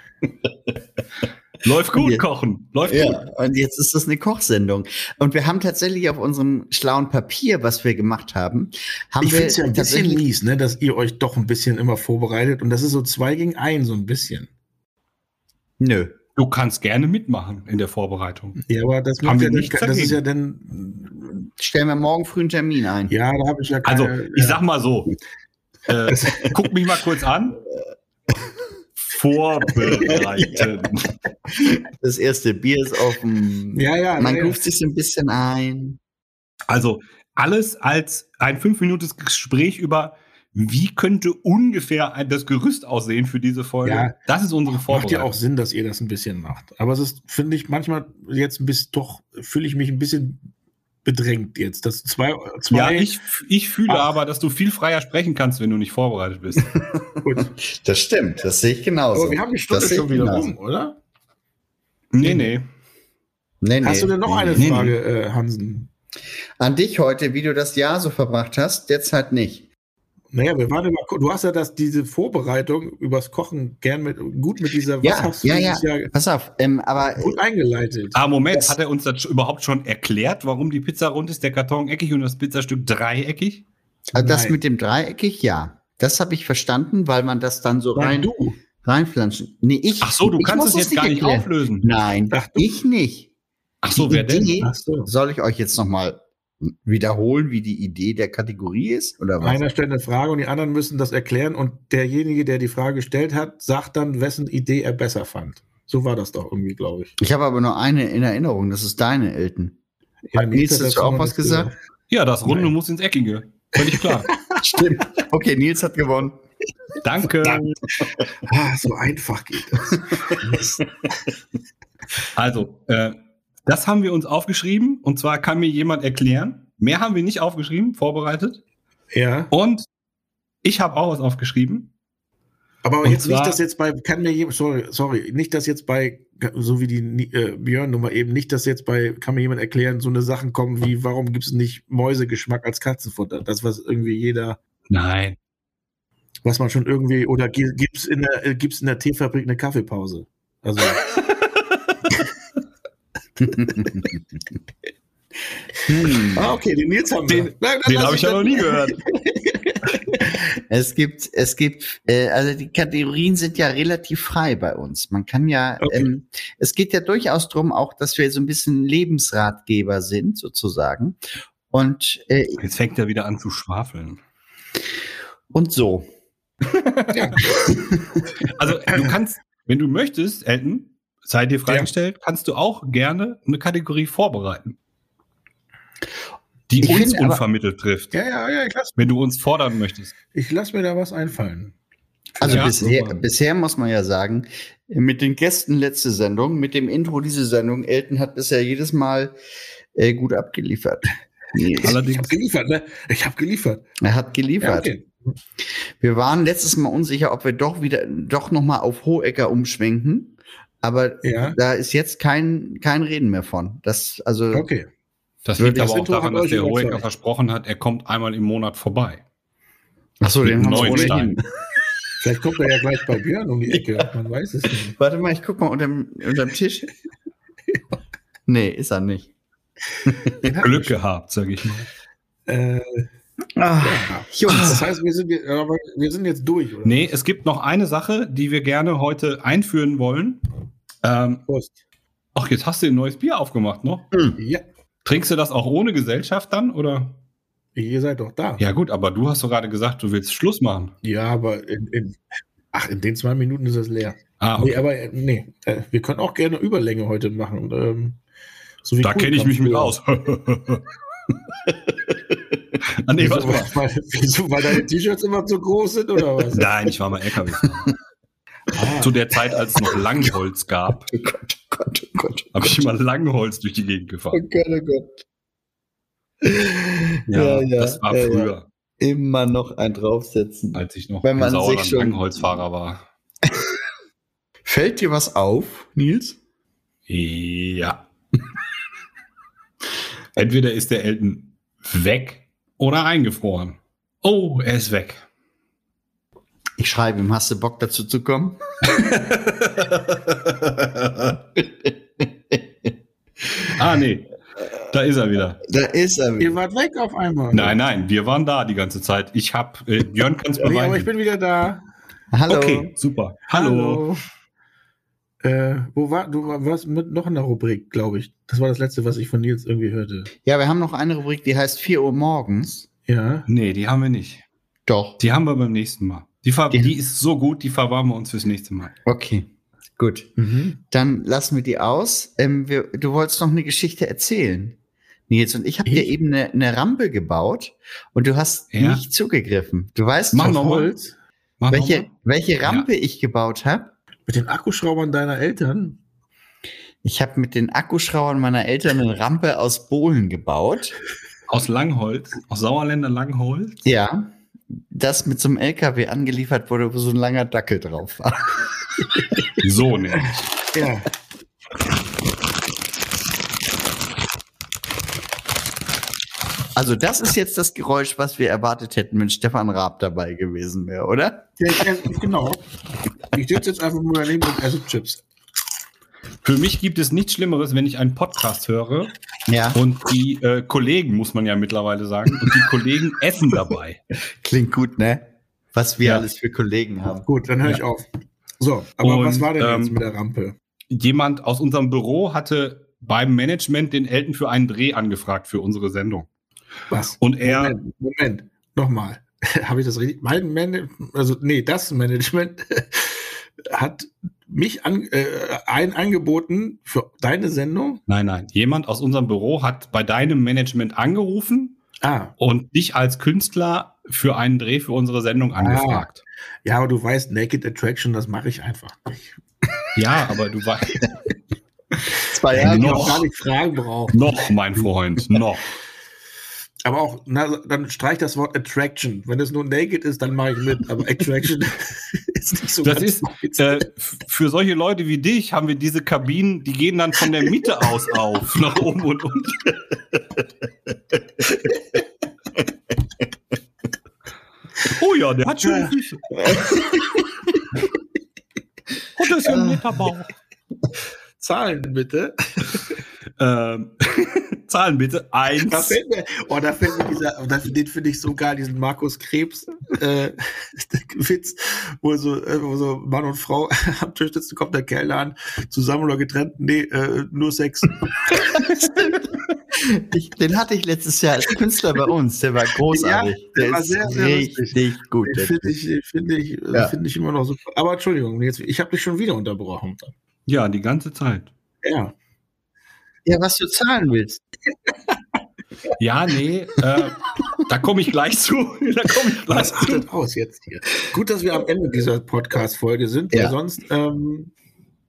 [SPEAKER 2] Läuft gut,
[SPEAKER 3] Ja.
[SPEAKER 2] Kochen. Läuft gut.
[SPEAKER 3] Ja, und jetzt ist das eine Kochsendung. Und wir haben tatsächlich auf unserem schlauen Papier, was wir gemacht haben, haben
[SPEAKER 1] Ich
[SPEAKER 3] wir
[SPEAKER 1] finde es ja ein bisschen mies, ne, dass ihr euch doch ein bisschen immer vorbereitet und das ist so zwei gegen ein, so ein bisschen.
[SPEAKER 3] Nö.
[SPEAKER 2] Du kannst gerne mitmachen in der Vorbereitung.
[SPEAKER 1] Ja, aber das,
[SPEAKER 2] Haben
[SPEAKER 1] macht
[SPEAKER 2] wir
[SPEAKER 1] ja dann,
[SPEAKER 2] nichts
[SPEAKER 1] das ist ja dann.
[SPEAKER 3] Stellen wir morgen früh einen Termin ein.
[SPEAKER 1] Ja, da habe ich ja
[SPEAKER 2] Also,
[SPEAKER 1] keine.
[SPEAKER 2] ich
[SPEAKER 1] ja.
[SPEAKER 2] sag mal so, äh, guck mich mal kurz an. Vorbereiten.
[SPEAKER 3] Das erste Bier ist dem.
[SPEAKER 1] Ja, ja.
[SPEAKER 3] Man
[SPEAKER 1] ja,
[SPEAKER 3] ruft sich so ein bisschen ein.
[SPEAKER 2] Also alles als ein fünf Minuten Gespräch über, wie könnte ungefähr das Gerüst aussehen für diese Folge.
[SPEAKER 1] Ja.
[SPEAKER 2] Das ist unsere
[SPEAKER 1] Macht ja
[SPEAKER 2] Vorbereitung.
[SPEAKER 1] auch Sinn, dass ihr das ein bisschen macht. Aber es ist, finde ich, manchmal jetzt ein bisschen, doch fühle ich mich ein bisschen bedrängt jetzt. Das zwei, zwei
[SPEAKER 2] Ja, ich, ich fühle
[SPEAKER 1] Ach.
[SPEAKER 2] aber, dass du viel freier sprechen kannst, wenn du nicht vorbereitet bist.
[SPEAKER 1] gut.
[SPEAKER 3] Das stimmt, das sehe ich genauso.
[SPEAKER 1] Aber wir haben die Stunde
[SPEAKER 3] Das
[SPEAKER 1] schon wieder
[SPEAKER 3] genauso.
[SPEAKER 1] rum, oder?
[SPEAKER 2] nee, nee.
[SPEAKER 3] Nee, nee,
[SPEAKER 1] Hast du denn noch
[SPEAKER 3] nee,
[SPEAKER 1] eine
[SPEAKER 3] nee.
[SPEAKER 1] Frage, äh, Hansen?
[SPEAKER 3] An dich heute, wie du das Jahr so verbracht hast, derzeit nicht.
[SPEAKER 1] Naja, wir waren immer, du hast ja das, diese Vorbereitung übers Kochen gern mit, gut mit dieser,
[SPEAKER 3] Ja,
[SPEAKER 1] hast du
[SPEAKER 3] ja, ja.
[SPEAKER 1] Jahr
[SPEAKER 3] Pass auf, ähm, aber
[SPEAKER 1] gut eingeleitet.
[SPEAKER 2] Ah, Moment,
[SPEAKER 3] Das-
[SPEAKER 2] hat er uns das überhaupt schon erklärt, warum die Pizza rund ist, der Karton eckig und das Pizzastück dreieckig?
[SPEAKER 3] also das mit dem Dreieckig, ja. Das habe ich verstanden, weil man das dann so
[SPEAKER 1] Nein,
[SPEAKER 3] rein,
[SPEAKER 1] du.
[SPEAKER 3] reinflanschen. Nee, ich.
[SPEAKER 2] Ach so, du
[SPEAKER 3] ich
[SPEAKER 2] kannst
[SPEAKER 3] muss
[SPEAKER 2] es jetzt gar nicht
[SPEAKER 3] erklären.
[SPEAKER 2] auflösen.
[SPEAKER 3] Nein,
[SPEAKER 1] Ach,
[SPEAKER 3] ich nicht.
[SPEAKER 2] Ach so,
[SPEAKER 3] Die
[SPEAKER 2] wer denn?
[SPEAKER 3] Idee-
[SPEAKER 1] Ach so.
[SPEAKER 3] Soll ich euch jetzt nochmal wiederholen, wie die Idee der Kategorie ist? Oder was?
[SPEAKER 1] Einer stellt eine Frage und die anderen müssen das erklären und derjenige, der die Frage gestellt hat, sagt dann, wessen Idee er besser fand. So war das doch irgendwie, glaube ich.
[SPEAKER 3] Ich habe aber nur eine in Erinnerung, das ist deine, Elton. Hat Nils
[SPEAKER 1] hat
[SPEAKER 3] dazu auch was
[SPEAKER 1] nicht
[SPEAKER 3] gesagt?
[SPEAKER 2] Ja, das Runde
[SPEAKER 1] Nein.
[SPEAKER 2] muss ins Eckige. Völlig klar.
[SPEAKER 3] Stimmt. Okay, Nils hat gewonnen.
[SPEAKER 2] Danke.
[SPEAKER 1] Ah, so einfach geht das.
[SPEAKER 2] Also, äh, das haben wir uns aufgeschrieben und zwar kann mir jemand erklären. Mehr haben wir nicht aufgeschrieben, vorbereitet.
[SPEAKER 1] ja,
[SPEAKER 2] Und ich habe auch was aufgeschrieben.
[SPEAKER 1] aber
[SPEAKER 2] Und
[SPEAKER 1] jetzt
[SPEAKER 2] zwar-
[SPEAKER 1] nicht, dass jetzt bei, kann mir jemand, sorry, sorry, nicht, dass jetzt bei, so wie die äh, Björn-Nummer eben, nicht, dass jetzt bei, kann mir jemand erklären, so eine Sachen kommen wie, warum gibt es nicht Mäusegeschmack als Katzenfutter? Das, was irgendwie jeder,
[SPEAKER 2] Nein.
[SPEAKER 1] was man schon irgendwie, oder gi- gibt's in der, äh, gibt's in der Teefabrik eine Kaffeepause? Also,
[SPEAKER 3] Hm.
[SPEAKER 1] ah, okay, den Nils haben wir.
[SPEAKER 2] Den- Den habe ich ja noch nie gehört.
[SPEAKER 3] Es gibt, es gibt, äh, also die Kategorien sind ja relativ frei bei uns. Man kann ja,
[SPEAKER 1] Okay.
[SPEAKER 3] ähm, es geht ja durchaus drum, auch, dass wir so ein bisschen Lebensratgeber sind, sozusagen. Und, äh,
[SPEAKER 2] Jetzt fängt er wieder an zu schwafeln.
[SPEAKER 3] und so.
[SPEAKER 1] Ja.
[SPEAKER 2] Also, du kannst, wenn du möchtest, Elton, sei dir
[SPEAKER 1] Ja.
[SPEAKER 2] freigestellt, kannst du auch gerne eine Kategorie vorbereiten. Die
[SPEAKER 3] Ich
[SPEAKER 2] uns
[SPEAKER 3] finde aber-
[SPEAKER 2] unvermittelt trifft,
[SPEAKER 1] Ja, ja, ja, ich lass,
[SPEAKER 2] wenn du uns fordern möchtest.
[SPEAKER 1] ich lass mir da was einfallen.
[SPEAKER 3] Also
[SPEAKER 2] Ja,
[SPEAKER 3] bisher,
[SPEAKER 2] super.
[SPEAKER 3] bisher muss man ja sagen, mit den Gästen letzte Sendung, mit dem Intro diese Sendung, Elton hat bisher jedes Mal äh, gut abgeliefert. Nils.
[SPEAKER 1] Ich
[SPEAKER 2] Allerdings-
[SPEAKER 1] habe geliefert, ne? Ich habe geliefert.
[SPEAKER 3] Er hat
[SPEAKER 1] Ja,
[SPEAKER 3] geliefert.
[SPEAKER 1] okay.
[SPEAKER 3] Wir waren letztes Mal unsicher, ob wir doch wieder doch noch mal auf Hohecker umschwenken, aber
[SPEAKER 1] Ja.
[SPEAKER 3] da ist jetzt kein kein Reden mehr von. Das also
[SPEAKER 1] okay.
[SPEAKER 2] Das liegt
[SPEAKER 3] ich-
[SPEAKER 2] aber
[SPEAKER 1] Das
[SPEAKER 2] auch daran, dass der. Hohecker versprochen hat, er kommt einmal im Monat vorbei.
[SPEAKER 3] ach so,
[SPEAKER 2] mit
[SPEAKER 3] den haben wir
[SPEAKER 2] neuen
[SPEAKER 3] ohnehin.
[SPEAKER 1] Vielleicht kommt er ja gleich bei Björn um die Ecke. Man weiß es nicht.
[SPEAKER 3] Warte mal, ich guck mal unterm unterm Tisch. nee, ist er nicht.
[SPEAKER 2] Glück gehabt, sage ich mal.
[SPEAKER 1] Äh,
[SPEAKER 3] Ah,
[SPEAKER 1] Jungs, das heißt, wir sind, je- aber wir sind jetzt durch, oder?
[SPEAKER 2] Nee, es gibt noch eine Sache, die wir gerne heute einführen wollen. Ähm,
[SPEAKER 1] Prost.
[SPEAKER 2] ach, jetzt hast du ein neues Bier aufgemacht, noch?
[SPEAKER 1] Ja,
[SPEAKER 2] Trinkst du das auch ohne Gesellschaft dann, oder?
[SPEAKER 1] ihr seid doch da.
[SPEAKER 2] Ja gut, aber du hast doch gerade gesagt, du willst Schluss machen.
[SPEAKER 1] Ja, aber in, in, ach, in den zwei Minuten ist es leer.
[SPEAKER 2] Ah,
[SPEAKER 1] Nee,
[SPEAKER 2] okay.
[SPEAKER 1] aber äh, nee, äh, wir können auch gerne Überlänge heute machen. Ähm, so wie
[SPEAKER 2] da kenne ich mich mit aus. ah, nee,
[SPEAKER 1] Wieso,
[SPEAKER 2] warte mal.
[SPEAKER 1] weil, wieso, weil deine T-Shirts immer zu groß sind oder was?
[SPEAKER 2] Nein, ich war mal LKW.
[SPEAKER 1] Ah,
[SPEAKER 2] Zu der Zeit, als es noch Langholz gab,
[SPEAKER 3] oh Gott, oh Gott, oh Gott.
[SPEAKER 2] habe ich immer Langholz durch die Gegend
[SPEAKER 3] Oh
[SPEAKER 2] gefahren.
[SPEAKER 3] Gott, oh Gott.
[SPEAKER 2] Ja,
[SPEAKER 3] Ja, ja,
[SPEAKER 2] das war
[SPEAKER 3] ja,
[SPEAKER 2] früher,
[SPEAKER 3] Immer noch ein draufsetzen.
[SPEAKER 2] als ich noch
[SPEAKER 3] Wenn man
[SPEAKER 2] Sauerland
[SPEAKER 3] sich schon-
[SPEAKER 2] Langholzfahrer war.
[SPEAKER 3] Fällt dir was auf, Nils?
[SPEAKER 2] Ja. Entweder ist der Elton weg oder eingefroren. Oh, er ist weg.
[SPEAKER 3] Ich schreibe ihm, hast du Bock dazu zu kommen?
[SPEAKER 2] ah, nee. Da ist er wieder.
[SPEAKER 3] Da ist er
[SPEAKER 1] ihr
[SPEAKER 3] wieder.
[SPEAKER 1] wart weg auf einmal.
[SPEAKER 2] Nein, nein, wir waren da die ganze Zeit. Ich hab, äh, Björn kann es
[SPEAKER 1] Nee, aber ich
[SPEAKER 2] beweisen.
[SPEAKER 1] bin wieder da.
[SPEAKER 3] Hallo.
[SPEAKER 2] Okay, super. Hallo.
[SPEAKER 1] Äh, wo war, du warst mit noch einer Rubrik, glaube ich. Das war das letzte, was ich von Nils irgendwie hörte.
[SPEAKER 3] Ja, wir haben noch eine Rubrik, die heißt 4 Uhr morgens.
[SPEAKER 1] Ja.
[SPEAKER 2] Nee, die haben wir nicht.
[SPEAKER 3] Doch.
[SPEAKER 2] Die haben wir beim nächsten Mal. Die, ver
[SPEAKER 3] Die-
[SPEAKER 2] die ist so gut, die verwahren wir uns fürs nächste Mal.
[SPEAKER 3] Okay. Gut.
[SPEAKER 1] Mhm.
[SPEAKER 3] Dann lassen wir die aus. Ähm, wir, du wolltest noch eine Geschichte erzählen. Nils, und ich habe dir eben eine, eine Rampe gebaut und du hast
[SPEAKER 2] Ja.
[SPEAKER 3] nicht zugegriffen. Du weißt,
[SPEAKER 2] Mach noch mal.
[SPEAKER 1] Holz
[SPEAKER 2] Mach
[SPEAKER 3] welche,
[SPEAKER 2] noch mal.
[SPEAKER 3] welche Rampe ich gebaut habe?
[SPEAKER 1] mit den Akkuschraubern deiner Eltern.
[SPEAKER 3] Ich habe mit den Akkuschrauern meiner Eltern eine Rampe aus Bohlen gebaut.
[SPEAKER 2] Aus Langholz, aus Sauerländer Langholz.
[SPEAKER 3] Ja, das mit so einem LKW angeliefert wurde, wo so ein langer Dackel drauf war.
[SPEAKER 2] So nämlich.
[SPEAKER 1] Ja.
[SPEAKER 3] Also das ist jetzt das Geräusch, was wir erwartet hätten, wenn Stefan Raab dabei gewesen wäre, oder?
[SPEAKER 1] ja genau. Ich sitze jetzt einfach nur daneben und esse Chips.
[SPEAKER 2] Für mich gibt es nichts Schlimmeres, wenn ich einen Podcast höre
[SPEAKER 3] Ja.
[SPEAKER 2] und die äh, Kollegen, muss man ja mittlerweile sagen, und die Kollegen essen dabei.
[SPEAKER 3] Klingt gut, ne? Was wir
[SPEAKER 2] Ja.
[SPEAKER 3] alles für Kollegen haben.
[SPEAKER 1] Gut, dann höre ich
[SPEAKER 2] Ja.
[SPEAKER 1] auf. So, aber
[SPEAKER 2] Und,
[SPEAKER 1] was war denn jetzt
[SPEAKER 2] ähm,
[SPEAKER 1] mit der Rampe?
[SPEAKER 2] Jemand aus unserem Büro hatte beim Management den Elton für einen Dreh angefragt für unsere Sendung.
[SPEAKER 1] Was?
[SPEAKER 2] Und er,
[SPEAKER 1] Moment, Moment, nochmal. Habe ich das richtig? Mein Management, also nee, das Management hat mich an, äh, ein angeboten für deine Sendung.
[SPEAKER 2] nein, nein, jemand aus unserem Büro hat bei deinem Management angerufen
[SPEAKER 1] Ah,
[SPEAKER 2] und dich als Künstler für einen Dreh für unsere Sendung angefragt.
[SPEAKER 1] ja, aber du weißt, Naked Attraction, das mache ich einfach nicht.
[SPEAKER 2] Ja, aber du weißt,
[SPEAKER 3] Zwei
[SPEAKER 2] Jahre
[SPEAKER 1] Ich
[SPEAKER 2] noch.
[SPEAKER 1] gar nicht fragen brauche.
[SPEAKER 2] noch, mein Freund, noch.
[SPEAKER 1] Aber auch, na, dann streich das Wort Attraction. Wenn es nur Naked ist, dann mache ich mit. Aber Attraction ist nicht so
[SPEAKER 2] Das ist, äh, für solche Leute wie dich haben wir diese Kabinen, die gehen dann von der Mitte aus auf, nach oben und unten. Oh ja, der hat schöne Füße. Und das ist ja ein netter Bauch.
[SPEAKER 1] Zahlen bitte.
[SPEAKER 2] Ähm, Zahlen bitte.
[SPEAKER 1] Da
[SPEAKER 2] Eins.
[SPEAKER 1] fällt mir, oh, da fällt mir dieser, das, den finde ich so geil, diesen Markus Krebs äh, Witz, wo so, äh, wo so Mann und Frau am Tisch sitzen, kommt der Kerl an, zusammen oder getrennt, nee, äh, nur Sex.
[SPEAKER 3] Ich, den hatte ich letztes Jahr als Künstler bei uns. Der war großartig.
[SPEAKER 1] Ja, der
[SPEAKER 3] der
[SPEAKER 1] war
[SPEAKER 3] ist
[SPEAKER 1] sehr, sehr
[SPEAKER 3] richtig gut.
[SPEAKER 1] Den
[SPEAKER 3] der
[SPEAKER 1] finde ich, den finde ich,
[SPEAKER 3] Ja.
[SPEAKER 1] finde ich immer noch super. Aber Entschuldigung, jetzt, ich habe dich schon wieder unterbrochen.
[SPEAKER 2] Ja, die ganze Zeit.
[SPEAKER 1] Ja.
[SPEAKER 3] Ja, was du zahlen willst.
[SPEAKER 2] Ja, nee, äh, da komme ich gleich zu. Da komme ich gleich
[SPEAKER 1] Was
[SPEAKER 2] zu.
[SPEAKER 1] aus jetzt hier? Gut, dass wir am Ende dieser Podcast-Folge sind,
[SPEAKER 3] Ja.
[SPEAKER 1] weil sonst, ähm,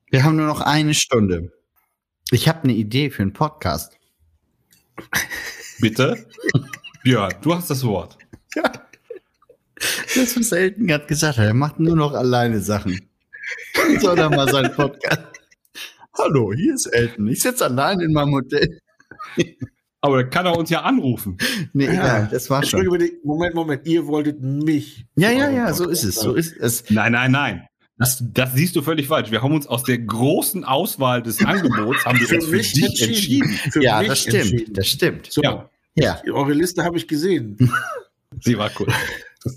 [SPEAKER 3] Wir haben nur noch eine Stunde. Ich habe eine Idee für einen Podcast.
[SPEAKER 2] Bitte? Ja, du hast das Wort.
[SPEAKER 3] Das, was Elton gerade gesagt hat, er macht nur noch alleine Sachen. Soll er mal seinen Podcast. Hallo, hier ist Elton. Ich sitze allein in meinem Hotel.
[SPEAKER 2] Aber da kann er uns ja anrufen.
[SPEAKER 3] Nee,
[SPEAKER 1] Ja.
[SPEAKER 3] egal, das war schon.
[SPEAKER 1] Moment, Moment, ihr wolltet mich.
[SPEAKER 3] Ja, ja, ja, so ist es. So ist es.
[SPEAKER 2] Nein, nein, nein. Das, das siehst du völlig falsch. Wir haben uns aus der großen Auswahl des Angebots haben wir
[SPEAKER 1] Für
[SPEAKER 2] uns für
[SPEAKER 1] mich
[SPEAKER 2] dich
[SPEAKER 1] entschieden.
[SPEAKER 2] entschieden.
[SPEAKER 1] Für
[SPEAKER 3] Ja,
[SPEAKER 1] mich
[SPEAKER 3] das stimmt.
[SPEAKER 1] entschieden.
[SPEAKER 3] Das stimmt.
[SPEAKER 1] So,
[SPEAKER 2] Ja.
[SPEAKER 3] Ja.
[SPEAKER 1] eure Liste habe ich gesehen.
[SPEAKER 2] Sie war cool.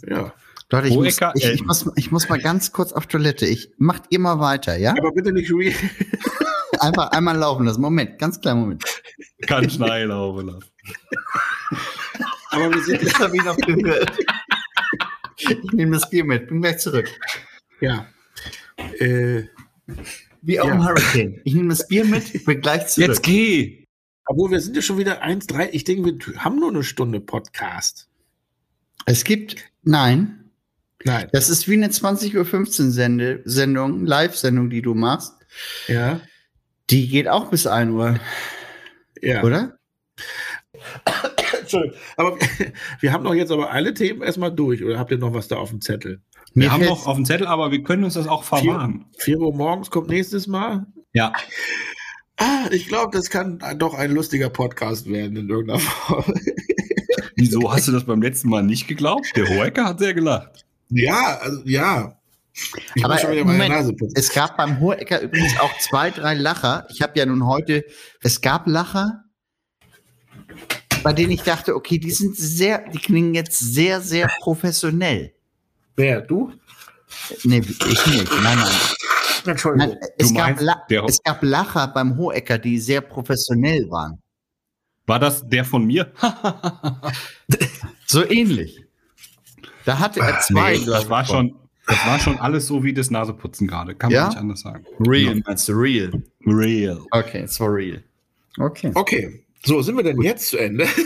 [SPEAKER 1] ja.
[SPEAKER 3] Leute, ich muss, ich, ich, muss, ich muss mal ganz kurz auf Toilette. Ich macht ihr mal weiter, ja?
[SPEAKER 1] Aber bitte nicht real.
[SPEAKER 3] Einfach einmal laufen lassen. Moment, ganz kleinen Moment.
[SPEAKER 2] Kann schnell laufen lassen.
[SPEAKER 1] Aber wir sind,
[SPEAKER 3] Das habe ich noch gehört. Ich nehme das Bier mit, bin gleich zurück.
[SPEAKER 1] ja. Äh,
[SPEAKER 3] Wie auf
[SPEAKER 1] Ja.
[SPEAKER 3] dem Hurricane. Ich nehme das Bier mit, ich bin gleich zurück.
[SPEAKER 2] Jetzt geh!
[SPEAKER 1] obwohl wir sind ja schon wieder 1,3. Ich denke, wir haben nur eine Stunde Podcast.
[SPEAKER 3] Es gibt, nein,
[SPEAKER 1] Nein.
[SPEAKER 3] das ist wie eine 20.15 Uhr Sende, Sendung, Live-Sendung, die du machst.
[SPEAKER 1] Ja.
[SPEAKER 3] Die geht auch bis 1 Uhr,
[SPEAKER 1] Ja.
[SPEAKER 3] oder?
[SPEAKER 1] Entschuldigung. Aber wir, haben doch jetzt aber alle Themen erstmal durch. Oder habt ihr noch was da auf dem Zettel?
[SPEAKER 2] Wir
[SPEAKER 3] Mir
[SPEAKER 2] haben noch auf dem Zettel, aber wir können uns das auch verwahren.
[SPEAKER 1] 4 Uhr morgens kommt nächstes Mal.
[SPEAKER 2] Ja.
[SPEAKER 1] Ah, ich glaube, das kann doch ein lustiger Podcast werden in irgendeiner Form.
[SPEAKER 2] Wieso hast du das beim letzten Mal nicht geglaubt? Der Hoeker hat sehr gelacht.
[SPEAKER 1] Ja, also ja. Ich
[SPEAKER 3] Aber, Moment. Es gab beim Hohecker übrigens auch zwei, drei Lacher. Ich habe ja nun heute, es gab Lacher, bei denen ich dachte, okay, die sind sehr, die klingen jetzt sehr, sehr professionell.
[SPEAKER 1] Wer, du?
[SPEAKER 3] Nee, ich nicht. Nein, nein.
[SPEAKER 1] Entschuldigung.
[SPEAKER 3] nein es, gab es gab Lacher beim Hohecker, die sehr professionell waren.
[SPEAKER 2] War das der von mir?
[SPEAKER 3] So ähnlich. Da hatte er zwei.
[SPEAKER 2] Nee, das war schon, das war schon alles so wie das Naseputzen gerade. Kann man
[SPEAKER 3] Ja?
[SPEAKER 2] nicht anders sagen.
[SPEAKER 3] real, meinst du real?
[SPEAKER 2] Real.
[SPEAKER 3] Okay, es war real. Okay.
[SPEAKER 1] Okay. So, sind wir denn jetzt zu Ende?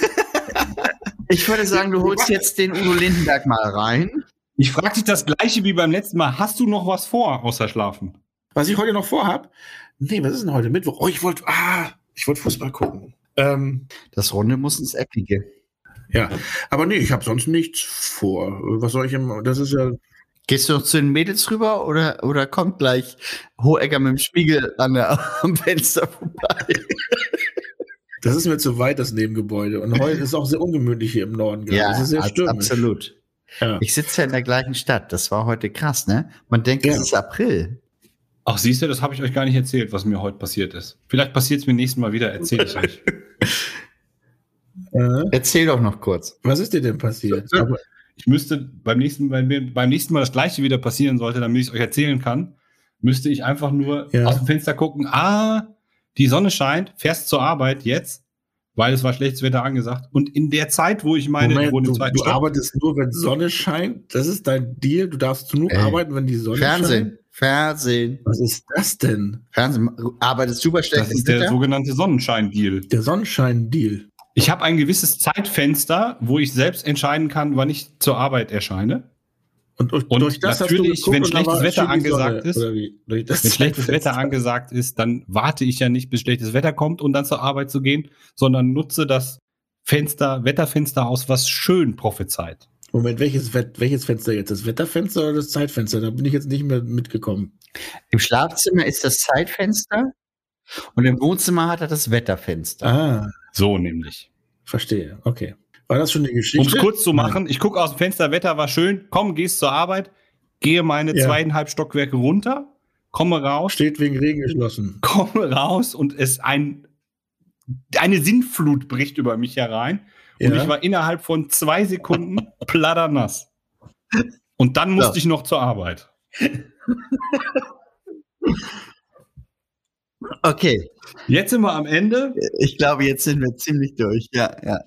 [SPEAKER 3] Ich würde sagen, du holst jetzt den Udo Lindenberg mal rein.
[SPEAKER 2] Ich frage dich das gleiche wie beim letzten Mal. Hast du noch was vor, außer schlafen?
[SPEAKER 1] Was ich heute noch vorhab, Nee, was ist denn heute? Mittwoch? Oh, ich wollte, ah, ich wollte Fußball gucken. Ähm,
[SPEAKER 3] Das Runde muss ins Eckige.
[SPEAKER 1] ja, aber nee, ich habe sonst nichts vor. Was soll ich im, das ist ja,
[SPEAKER 3] Gehst du noch zu den Mädels rüber oder, oder kommt gleich Hohecker mit dem Spiegel an der, am Fenster vorbei?
[SPEAKER 1] das ist mir zu weit, das Nebengebäude. Und heute ist auch sehr ungemütlich hier im Norden. gerade. das ist sehr stürmisch.
[SPEAKER 3] absolut.
[SPEAKER 1] Ja.
[SPEAKER 3] Ich sitze ja in der gleichen Stadt. Das war heute krass, ne? Man denkt, es
[SPEAKER 1] Ja.
[SPEAKER 3] ist April.
[SPEAKER 2] Ach, siehst du, das habe ich euch gar nicht erzählt, was mir heute passiert ist. Vielleicht passiert es mir nächstes Mal wieder, erzähle ich euch.
[SPEAKER 1] Äh,
[SPEAKER 3] Erzähl doch noch kurz.
[SPEAKER 1] was ist dir denn passiert?
[SPEAKER 2] So, so. Ich müsste beim nächsten, wenn mir beim nächsten Mal das gleiche wieder passieren sollte, damit ich es euch erzählen kann, müsste ich einfach nur
[SPEAKER 1] Ja.
[SPEAKER 2] aus dem Fenster gucken, ah, die Sonne scheint, fährst zur Arbeit jetzt, weil es war schlechtes Wetter angesagt. Und in der Zeit, wo ich meine,
[SPEAKER 1] Moment,
[SPEAKER 2] wo
[SPEAKER 1] du, du arbeitest nur, wenn Sonne scheint. Das ist dein Deal. Du darfst nur
[SPEAKER 3] Ey.
[SPEAKER 1] arbeiten, wenn die Sonne scheint.
[SPEAKER 3] Fernsehen. Fernsehen.
[SPEAKER 1] Was ist das denn?
[SPEAKER 3] Fernsehen. Arbeitest du bei
[SPEAKER 2] das ist der
[SPEAKER 3] Wetter?
[SPEAKER 2] sogenannte Sonnenschein-Deal.
[SPEAKER 1] Der Sonnenschein-Deal.
[SPEAKER 2] Ich habe ein gewisses Zeitfenster, wo ich selbst entscheiden kann, wann ich zur Arbeit erscheine.
[SPEAKER 1] Und, durch,
[SPEAKER 2] Und
[SPEAKER 1] durch das
[SPEAKER 2] natürlich,
[SPEAKER 1] hast du geguckt
[SPEAKER 2] wenn
[SPEAKER 1] und
[SPEAKER 2] schlechtes Wetter angesagt ist, Wenn schlechtes. Wetter angesagt ist, dann warte ich ja nicht, bis schlechtes Wetter kommt, um dann zur Arbeit zu gehen, sondern nutze das Fenster, Wetterfenster aus, was schön prophezeit.
[SPEAKER 1] Moment, welches, welches Fenster jetzt? Das Wetterfenster oder das Zeitfenster? Da bin ich jetzt nicht mehr mitgekommen.
[SPEAKER 3] Im Schlafzimmer ist das Zeitfenster und im Wohnzimmer hat er das Wetterfenster.
[SPEAKER 1] Ah,
[SPEAKER 2] So nämlich.
[SPEAKER 1] verstehe. Okay. War das schon die
[SPEAKER 2] Um
[SPEAKER 1] Geschichte?
[SPEAKER 2] es kurz zu machen, ich gucke aus dem Fenster, Wetter war schön, komm, gehst zur Arbeit, gehe meine
[SPEAKER 1] Ja.
[SPEAKER 2] zweieinhalb Stockwerke runter, komme raus,
[SPEAKER 1] Steht wegen Regen geschlossen.
[SPEAKER 2] komme raus und es ein eine Sinnflut bricht über mich herein. Und
[SPEAKER 1] Ja.
[SPEAKER 2] ich war innerhalb von zwei Sekunden platternass. Und dann musste
[SPEAKER 3] Ja.
[SPEAKER 2] ich noch zur Arbeit.
[SPEAKER 3] Okay,
[SPEAKER 2] Jetzt sind wir am Ende.
[SPEAKER 3] ich glaube, jetzt sind wir ziemlich durch. Ja, ja.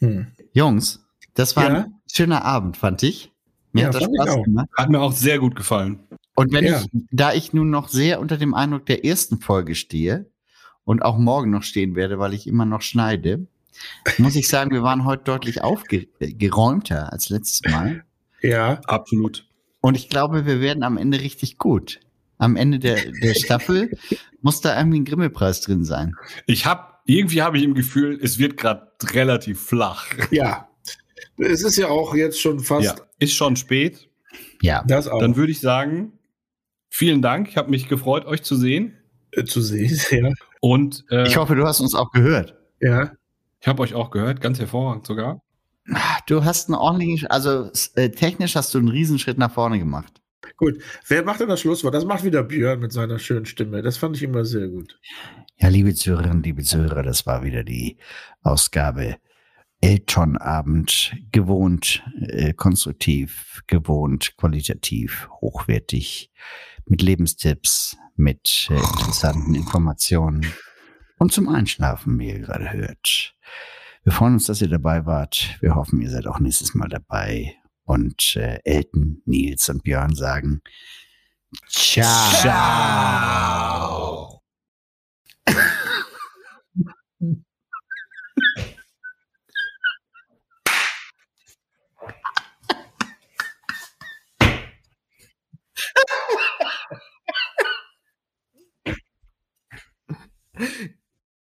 [SPEAKER 1] Hm.
[SPEAKER 3] Jungs, das war
[SPEAKER 1] Ja.
[SPEAKER 3] ein schöner Abend, fand ich. Mir
[SPEAKER 1] Ja,
[SPEAKER 3] hat das Spaß
[SPEAKER 1] auch.
[SPEAKER 3] gemacht.
[SPEAKER 2] Hat mir auch sehr gut gefallen.
[SPEAKER 3] Und wenn
[SPEAKER 1] Ja.
[SPEAKER 3] ich, da ich nun noch sehr unter dem Eindruck der ersten Folge stehe und auch morgen noch stehen werde, weil ich immer noch schneide, muss ich sagen, wir waren heute deutlich aufgeräumter als letztes Mal.
[SPEAKER 1] Ja.
[SPEAKER 2] Absolut.
[SPEAKER 3] Und ich glaube, wir werden am Ende richtig gut. Am Ende der, der Staffel muss da irgendwie ein Grimme-Preis drin sein.
[SPEAKER 2] Ich habe irgendwie habe ich im Gefühl, es wird gerade relativ flach.
[SPEAKER 1] Ja. Es ist ja auch jetzt schon fast
[SPEAKER 2] Ja, ist schon spät.
[SPEAKER 3] Ja.
[SPEAKER 1] das auch
[SPEAKER 2] Dann würde ich sagen, vielen Dank. Ich habe mich gefreut, euch zu sehen.
[SPEAKER 1] äh, zu sehen. Ja.
[SPEAKER 2] Und äh,
[SPEAKER 3] Ich hoffe, du hast uns auch gehört.
[SPEAKER 1] ja.
[SPEAKER 2] ich habe euch auch gehört, ganz hervorragend sogar.
[SPEAKER 3] Du hast einen ordentlichen, also äh, technisch hast du einen Riesenschritt nach vorne gemacht.
[SPEAKER 1] Gut. Wer macht denn das Schlusswort? Das macht wieder Björn mit seiner schönen Stimme. Das fand ich immer sehr gut.
[SPEAKER 3] Ja, liebe Zuhörerinnen, liebe Zuhörer, das war wieder die Ausgabe Elton-Abend. Gewohnt, äh, konstruktiv, gewohnt, qualitativ, hochwertig, mit Lebenstipps, mit äh, interessanten Informationen und zum Einschlafen, wie ihr gerade hört. Wir freuen uns, dass ihr dabei wart. Wir hoffen, ihr seid auch nächstes Mal dabei. Und äh, Elton, Nils und Björn sagen Ciao.
[SPEAKER 2] Ciao.